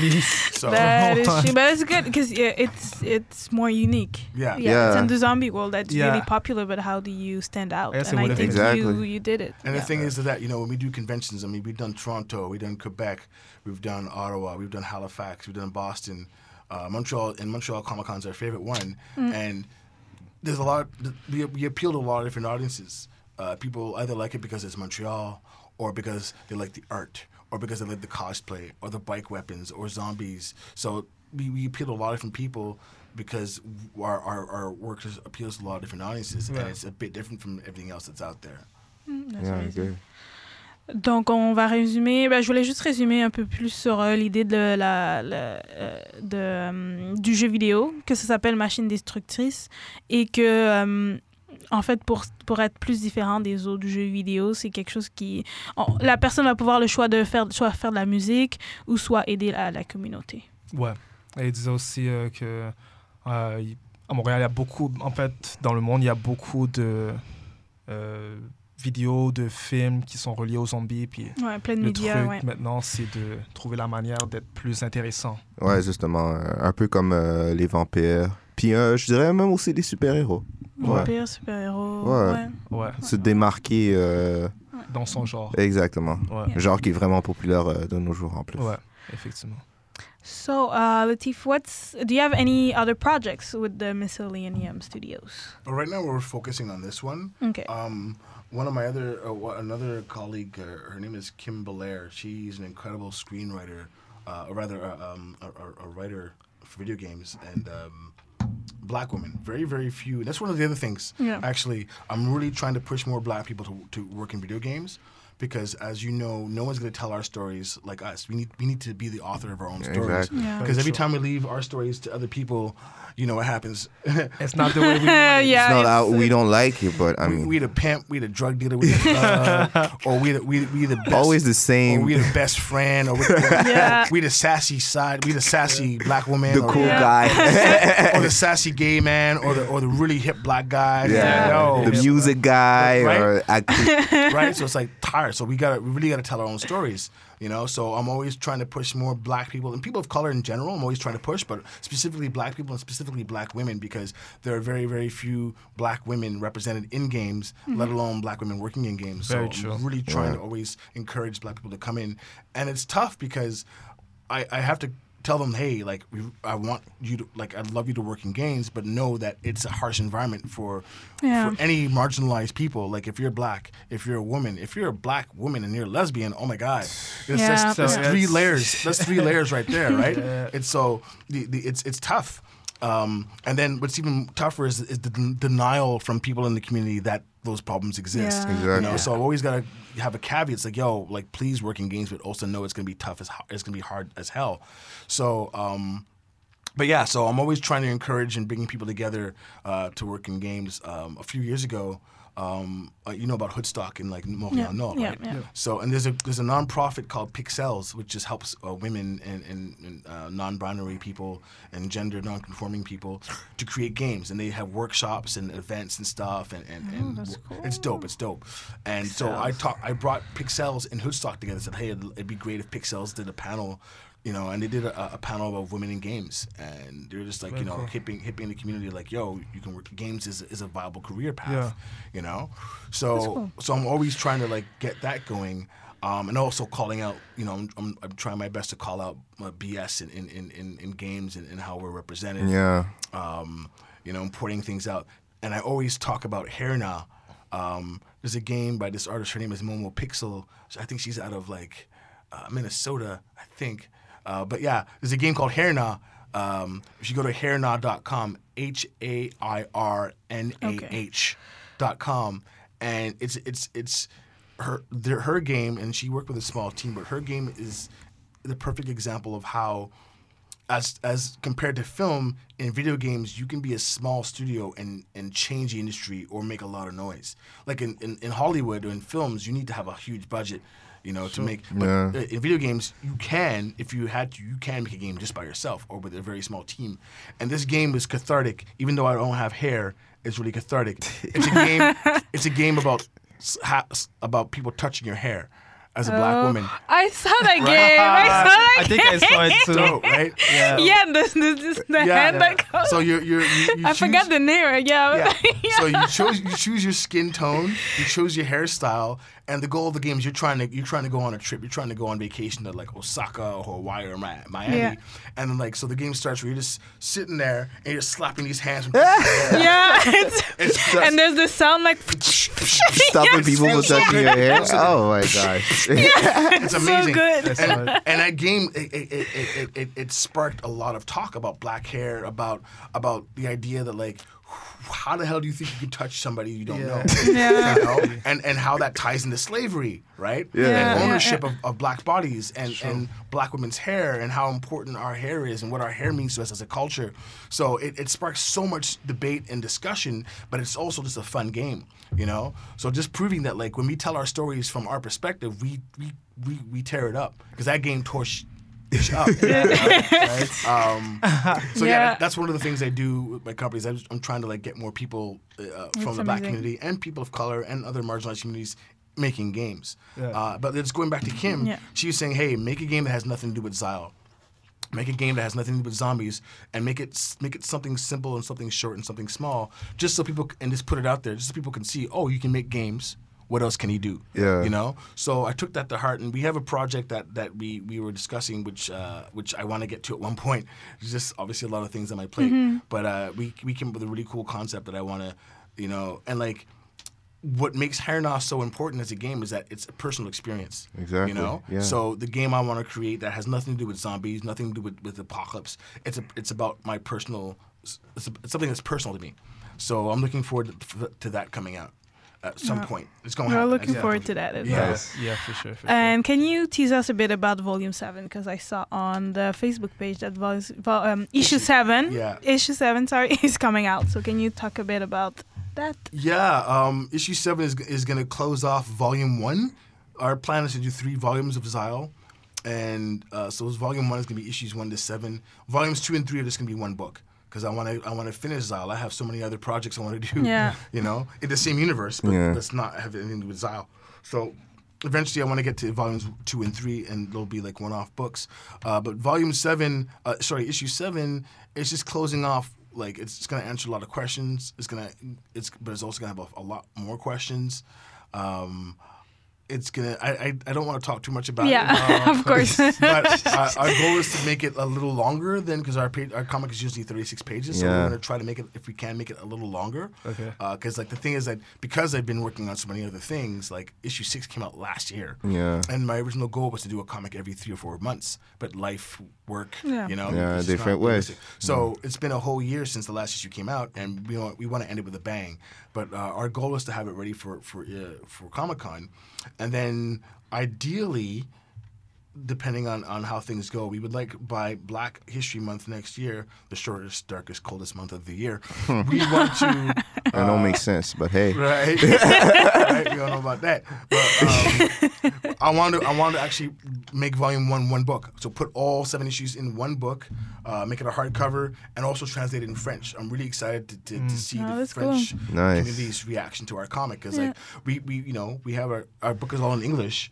So That is true, but it's good because yeah, it's it's more unique. Yeah. yeah. Yeah. It's in the zombie world that's Yeah. really popular, but how do you stand out? Yes, and I think been- you you did it. And yeah. the thing is that you know when we do conventions, I mean we've done Toronto, we've done Quebec, we've done Ottawa, we've done Halifax, we've done Boston, uh, Montreal. And Montreal Comic Con's our favorite one, and there's a lot. We, we appeal to a lot of different audiences. Uh, people either like it because it's Montreal, or because they like the art, or because they like the cosplay, or the bike weapons, or zombies. So we, we appeal to a lot of different people because our, our, our work is- appeals to a lot of different audiences, and it's a bit different from everything else that's out there. That's Yeah, amazing. good. Donc, on va résumer. Ben, je voulais juste résumer un peu plus sur euh, l'idée de la, euh, euh, du jeu vidéo, que ça s'appelle Machine Destructrice, et que, en fait, pour, pour être plus différent des autres jeux vidéo, c'est quelque chose qui. la personne va pouvoir le choix de faire, soit faire de la musique ou soit aider la, la communauté. Ouais. Et disait aussi que à Montréal, il y a beaucoup, en fait, dans le monde, il y a beaucoup de vidéos, de films qui sont reliés aux zombies. Puis Ouais, plein de le médias, truc ouais. maintenant, c'est de trouver la manière d'être plus intéressant. Ouais, justement. euh, un peu comme euh, les vampires. Puis euh, je dirais même aussi les super-héros. Ouais. Vampire, super-héros. Ouais. ouais. Ouais, Se démarquer. euh, dans son genre. exactement. Ouais, Genre qui est vraiment populaire euh, de nos jours en plus. ouais effectivement. So, uh, Latif, what's do you have any other projects with the Miscellaneum Studios? But right now we're focusing on this one. Okay. Um, one of my other, uh, another colleague, uh, her name is Kim Belair. She's an incredible screenwriter, uh, or rather, uh, um, a, a, a writer for video games and um, black women. Very, very few. That's one of the other things. Yeah. Actually, I'm really trying to push more black people to, to work in video games. Because, as you know, no one's going to tell our stories like us. We need we need to be the author of our own stories. Exactly. Yeah. Because every time we leave our stories to other people, you know what happens. It's not the way we want it. yeah, It's not it's- out, we don't like it, but I we, mean, we the pimp, we the drug dealer, we the uh, or we the we, we the best, always the or same. we the best friend, or we, Yeah. we the sassy side, we the sassy black woman, the or, cool Yeah. guy. or the sassy gay man, or the or the really hip black guy. yeah. Yo, The music guy Right? or act- right? So it's like tired. So we gotta we really gotta tell our own stories, you know. So I'm always trying to push more black people and people of color in general. I'm always trying to push, but specifically black people and specifically black women because there are very very few black women represented in games, mm-hmm. let alone black women working in games. Very so true. I'm really trying to always encourage black people to come in, and it's tough because I, I have to tell them, hey, like we, I want you to like I'd love you to work in games, but know that it's a harsh environment for Yeah. for any marginalized people. Like if you're black, if you're a woman, if you're a black woman and you're a lesbian, oh my god, it's Yeah. just that's three layers. That's three layers right there, right? Yeah. It's so the, the it's it's tough. Um, and then what's even tougher is, is the den- denial from people in the community that those problems exist. Yeah. You Exactly. know, so I've always got to have a caveat. It's like, yo, like please work in games, but also know it's gonna be tough as it's gonna be hard as hell. So, um, but yeah, so I'm always trying to encourage and bringing people together uh, to work in games. Um, a few years ago, um, uh, you know about Hoodstock in like Montreal, Yeah, Nord, yeah, right? yeah. So and there's a there's a nonprofit called Pixelles, which just helps uh, women and, and, and uh, non-binary people and gender non-conforming people to create games, and they have workshops and events and stuff, and and, and that's w- it's dope, it's dope. And so I talk, I brought Pixelles and Hoodstock together. And said, hey, it'd, it'd be great if Pixelles did a panel. You know, and they did a, a panel of women in games, and they're just like, you know, hipping, hipping the community, like, yo, you can work. Games is, is a viable career path, Yeah. you know. So, so I'm always trying to like get that going, um, and also calling out. You know, I'm, I'm, I'm trying my best to call out uh, BS in, in, in, in, in games and, and how we're represented. Yeah. Um, you know, and pointing things out. And I always talk about Hair Nah. Um, there's a game by this artist. Her name is Momo Pixel. I think she's out of like uh, Minnesota, I think. Uh, but yeah, there's a game called Hair Nah. Um, if you go to hairnah.com, H A I R N A H dot com, and it's it's it's her her game, and she worked with a small team, but her game is the perfect example of how as as compared to film in video games you can be a small studio and and change the industry or make a lot of noise like in, in, in hollywood or in films you need to have a huge budget you know to make but Yeah. uh, in video games you can if you had to you can make a game just by yourself or with a very small team and this game is cathartic even though i don't have hair it's really cathartic it's a game it's a game about ha- about people touching your hair as a black Oh, woman I saw that game. I saw that I think I saw it too. Dope, right Yeah. Yeah, the, the, the hand that goes. so you're, you're, you you I choose- forgot the name. Yeah. yeah. So you chose you choose your skin tone, you choose your hairstyle, and the goal of the game is you're trying to you're trying to go on a trip, you're trying to go on vacation to like Osaka or Hawaii or Miami, Yeah. and then like so the game starts where you're just sitting there and you're slapping these hands. From yeah. It's, It's and there's the sound like. Stopping people from touching your hair. Oh my gosh. it's amazing. good. And, and that game it, it, it, it, it, it sparked a lot of talk about black hair about about the idea that like how the hell do you think you can touch somebody you don't know? Yeah. you know? And and how that ties into slavery right? Yeah. and Yeah, ownership yeah. Of, of black bodies and and black women's hair and how important our hair is and what our hair means to us as a culture. So it, it sparks so much debate and discussion but it's also just a fun game you know? So just proving that like when we tell our stories from our perspective we we we, we tear it up. Because that game tore sh- sh- up right? um, so yeah, Yeah. that's one of the things I do with my companies. I'm, I'm trying to like get more people uh, from the black amazing. community and people of color and other marginalized communities making games. Yeah. Uh, but it's going back to Kim. Yeah. She was saying, "Hey, make a game that has nothing to do with Z'Isle. Make a game that has nothing to do with zombies, and make it make it something simple and something short and something small, just so people c- and just put it out there, just so people can see. Oh, you can make games. What else can he do? Yeah. You know. So I took that to heart, and we have a project that that we we were discussing, which uh, which I want to get to at one point. There's just obviously a lot of things on my plate, but uh, we we came up with a really cool concept that I want to, you know, and like what makes Hair Nah so important as a game is that it's a personal experience. Exactly, You know? yeah. So the game I want to create that has nothing to do with zombies, nothing to do with, with apocalypse. It's a, it's about my personal, it's something that's personal to me. So I'm looking forward to, to that coming out at some point. It's going to We're looking It's forward to that as well. Yes. Yeah, for sure. For And can you tease us a bit about Volume Seven? Because I saw on the Facebook page that vol- vol- um, issue seven, yeah. issue seven, sorry, is coming out. So can you talk a bit about that? Yeah, um, issue seven is, is going to close off volume one. Our plan is to do three volumes of Z'Isle. And uh, so volume one is going to be issues one to seven. Volumes two and three are just going to be one book because I want to I want to finish Z'Isle. I have so many other projects I want to do. Yeah. You know, in the same universe, but Yeah. let's not have anything to do with Z'Isle. So eventually, I want to get to volumes two and three, and they'll be like one-off books. Uh, but volume seven, uh, sorry, issue seven, it's just closing off. Like it's, it's going to answer a lot of questions. It's gonna it's but it's also going to have a, a lot more questions. Um, it's gonna. I, I, I don't want to talk too much about it. Yeah, of course. but uh, our goal is to make it a little longer than because our pa- our comic is usually 36 pages, so Yeah. we're gonna try to make it if we can make it a little longer. Okay. Because like the thing is that because I've been working on so many other things, like issue six came out last year. Yeah. And my original goal was to do a comic every three or four months, but life, work, Yeah. you know, Yeah, it's different not ways. realistic. So it's been a whole year since the last issue came out, and we want we want to end it with a bang. But uh, our goal is to have it ready for for uh, for Comic Con, and then ideally depending on, on how things go, we would like by Black History Month next year, the shortest, darkest, coldest month of the year, we want to That don't make sense, but hey. right? right? We all know about that. But um, I want to I want to actually make volume one one book. So put all seven issues in one book, uh, make it a hardcover, and also translate it in French. I'm really excited to, to, to see Oh, the French Nice. community's reaction to our comic because like we, we you know we have our, our book is all in English.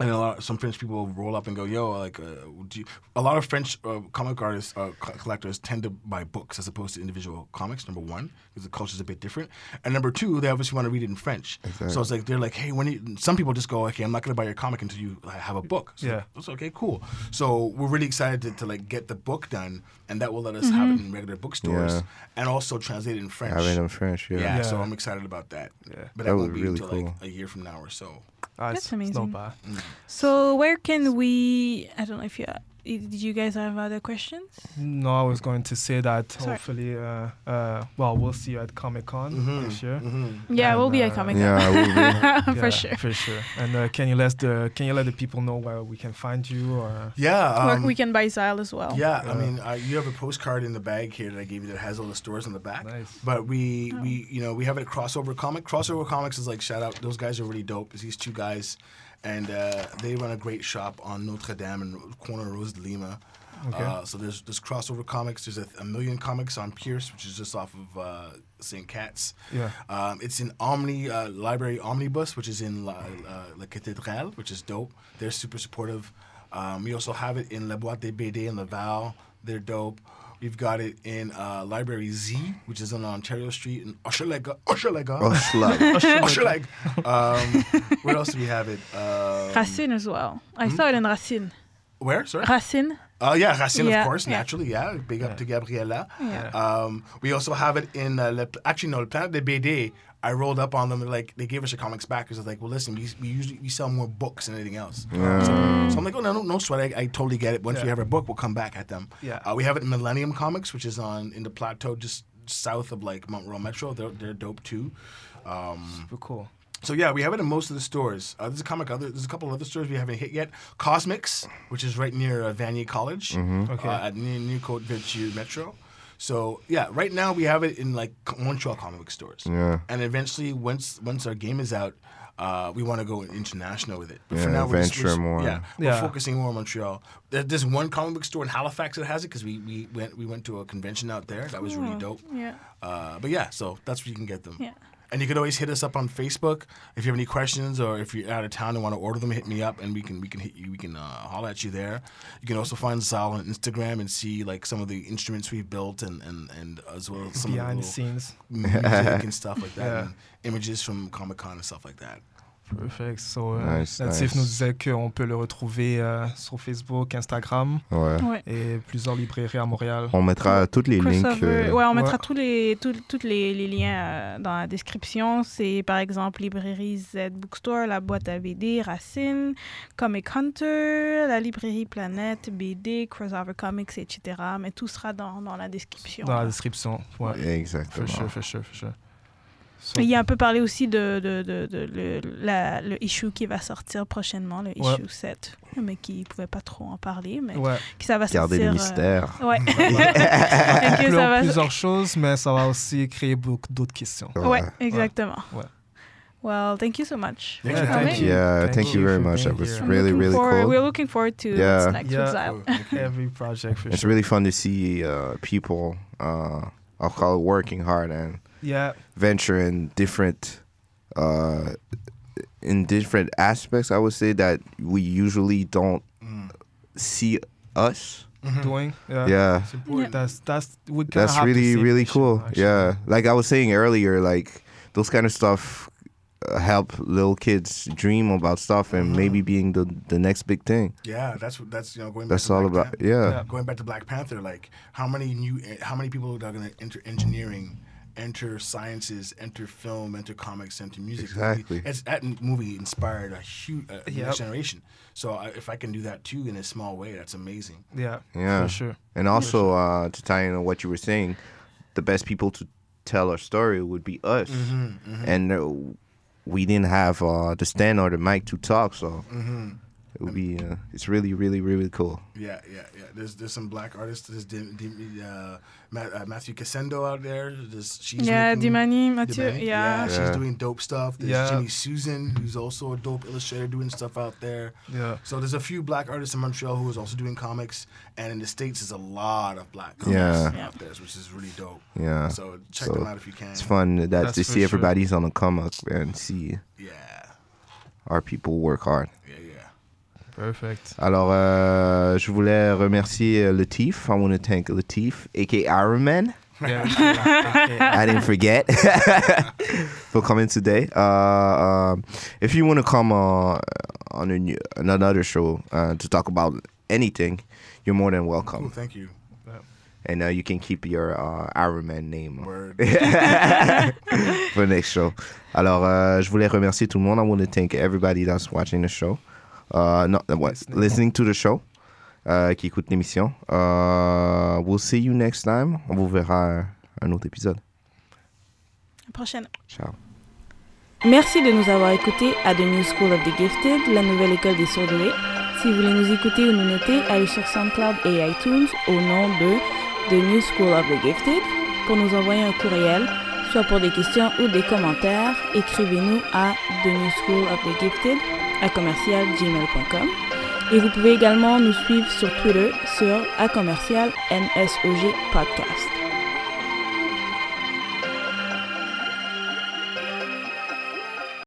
And a lot, of, some French people roll up and go, "Yo, like, uh, do you, a lot of French uh, comic artists, uh, co- collectors tend to buy books as opposed to individual comics. Number one, because the culture is a bit different, and number two, they obviously want to read it in French. So it's like they're like, "Hey, when you, some people just go, okay, I'm not going to buy your comic until you have a book." So Yeah. that's okay, cool. So we're really excited to, to like get the book done, and that will let us have it in regular bookstores, Yeah. and also translate it in French. Having them French, yeah. yeah, so I'm excited about that. Yeah. but That that, won't be be really until like a year from now or so. Ah, That's it's, it's not amazing. bad. So where can we? I don't know if you. Did you guys have other questions? No, I was going to say that Sorry. hopefully, uh, uh, well, we'll see you at Comic Con Mhm. this year. Yeah, And, we'll be at uh, Comic Yeah, Con. we'll be. for Yeah, sure. for sure. And uh, can you let the can you let the people know where we can find you or? Yeah, um, we can buy Z'Isle as well. Yeah, I mean, uh, you have a postcard in the bag here that I gave you that has all the stores on the back. Nice. But we, Oh. we, you know, we have it at Crossover Comic. Crossover Comics is like shout out. Those guys are really dope. It's these two guys, and uh, they run a great shop on Notre Dame and corner Rose de Lima. Okay. Uh, so there's there's Crossover Comics. There's a, a million comics on Pierce, which is just off of uh, St. Cat's. Yeah. Um, it's in Omni uh, Library Omnibus, which is in La, uh, La Cathédrale, which is dope. They're super supportive. Um, we also have it in La Boîte des BD in Laval. They're dope. We've got it in uh, Library Z, which is on Ontario Street in Hochelaga. Hochelaga. Oh, slug. Hochelaga. Um, where else do we have it? Um, Racine as well. I Hmm? saw it in Racine. where? Sorry. Racine. Oh yeah, Racine, Yeah, of course, yeah. naturally, yeah. Big up to Gabriella. Yeah. Um, we also have it in uh, Le, actually no, Le Planet de BD. I rolled up on them like they gave us our comics back because I was like, well, listen, we, we usually we sell more books than anything else. So, so I'm like, oh no, no, no sweat. I, I totally get it. Once we have our book, we'll come back at them. Yeah. Uh, we have it in Millennium Comics, which is on in the plateau just south of like Mount Royal Metro. They're they're dope too. Um, Super cool. so yeah, we have it in most of the stores. Uh, there's a comic other. There's a couple other stores we haven't hit yet. Cosmics, which is right near uh, Vanier College, Okay. uh, at near New Côte Vertu Metro. So yeah, right now we have it in like Montreal comic stores. Yeah. And eventually, once once our game is out, uh, we want to go international with it. But for Yeah, now, we're, just, venture we're, more. Yeah, we're Yeah. focusing more on Montreal. There's one comic book store in Halifax that has it because we, we went we went to a convention out there. That was really Oh, dope. Yeah. Uh, but yeah, so that's where you can get them. Yeah. And you can always hit us up on Facebook if you have any questions or if you're out of town and want to order them. Hit me up and we can we can hit you. We can uh, holler at you there. You can also find Z'Isle on Instagram and see like some of the instruments we've built and and, and as well as some Behind of the the scenes. music and stuff like that, Yeah. and images from Comic Con and stuff like that. Perfect. So, euh, Nice, Natif nice. nous disait qu'on peut le retrouver euh, sur Facebook, Instagram Ouais. Ouais. et plusieurs librairies à Montréal. On mettra toutes les links. Crossover. euh, ouais, on mettra ouais. tous les tous, tous les, les liens euh, dans la description. C'est par exemple librairie Z Bookstore, la boîte à BD, Racine, Comic Hunter, la librairie Planète, BD, Crossover Comics, etc. Mais tout sera dans, dans la description. Dans la description. Ouais. Exactement. For sure, for sure, for sure. Il y a un peu parlé aussi de, de, de, de le, la- le issue qui va sortir prochainement, le Ouais. issue 7, mais qui ne pouvait pas trop en parler, mais Ouais. qui ça va Garder sortir. le euh, mystère. Ouais. Et que Plus- ça va- plusieurs choses, mais ça va aussi créer beaucoup d'autres questions. Ouais, exactement. Ouais. Well, thank you so much. for Yeah, coming. thank you. Yeah, Thank thank, you very for much. That was really, really forward- cool. We're looking forward to Yeah. next Yeah. Zyle. Every project, for It's sure. really fun to see uh, people, uh, I'll call it working hard and Yeah, venture in different, uh, in different aspects. I would say that we usually don't see us. doing. Yeah. Yeah. It's. That's, that's, we That's really really cool. actually. Yeah, like I was saying earlier, like those kind of stuff uh, help little kids dream about stuff and maybe being the the next big thing. Yeah, that's what that's you know going. That's back to all Black about. Pan- Yeah. Yeah. Going back to Black Panther, like how many new, how many people are going to enter engineering, enter sciences, enter film, enter comics, enter music? Exactly. It's that movie inspired a huge a Yep. generation. So I, if I can do that too in a small way, that's amazing. Yeah, Yeah. for sure. And also uh, to tie in on what you were saying, the best people to tell our story would be us, Mm-hmm, and uh, we didn't have uh, the stand or the mic to talk, so Mm-hmm. It'll be, uh, it's really, really, really cool. Yeah, yeah, yeah. There's there's some black artists. There's Dim, Dim, uh, Ma- uh, Mathieu Cassendo out there. There's she's Yeah, making- Dimani, Mathieu. Dimani, Yeah. she's doing dope stuff. There's Yeah. Jimmy Susan, who's also a dope illustrator, doing stuff out there. Yeah. So there's a few black artists in Montreal who is also doing comics, and in the states, there's a lot of black comics Yeah. out there, which is really dope. Yeah. So check So, them out if you can. It's fun that That's to see sure. everybody's on the come up and see Yeah, our people work hard. yeah, yeah. Perfect. Alors, euh, je voulais remercier Lateef. I want to thank Lateef, aka Iron Man. Yeah. I didn't forget for coming today. Uh, um, if you want to come uh, on a new, on another show uh, to talk about anything, you're more than Cool, welcome. thank you. And uh, you can keep your uh, Iron Man name Word. for next show. Alors, euh, je voulais remercier tout le monde. I want to thank everybody that's watching the show. Uh, no, what, Listening. listening to the show. euh, qui écoute l'émission. Uh, we'll see you next time. On vous verra un autre épisode. À la prochaine. Ciao. Merci de nous avoir écoutés à The New School of the Gifted, la nouvelle école des surdoués. Si vous voulez nous écouter ou nous noter, allez sur SoundCloud et iTunes au nom de The New School of the Gifted. Pour nous envoyer un courriel, soit pour des questions ou des commentaires, écrivez-nous à The New School of the Gifted à commercial gmail.com. Et vous pouvez également nous suivre sur Twitter sur à commercial NSOG Podcast.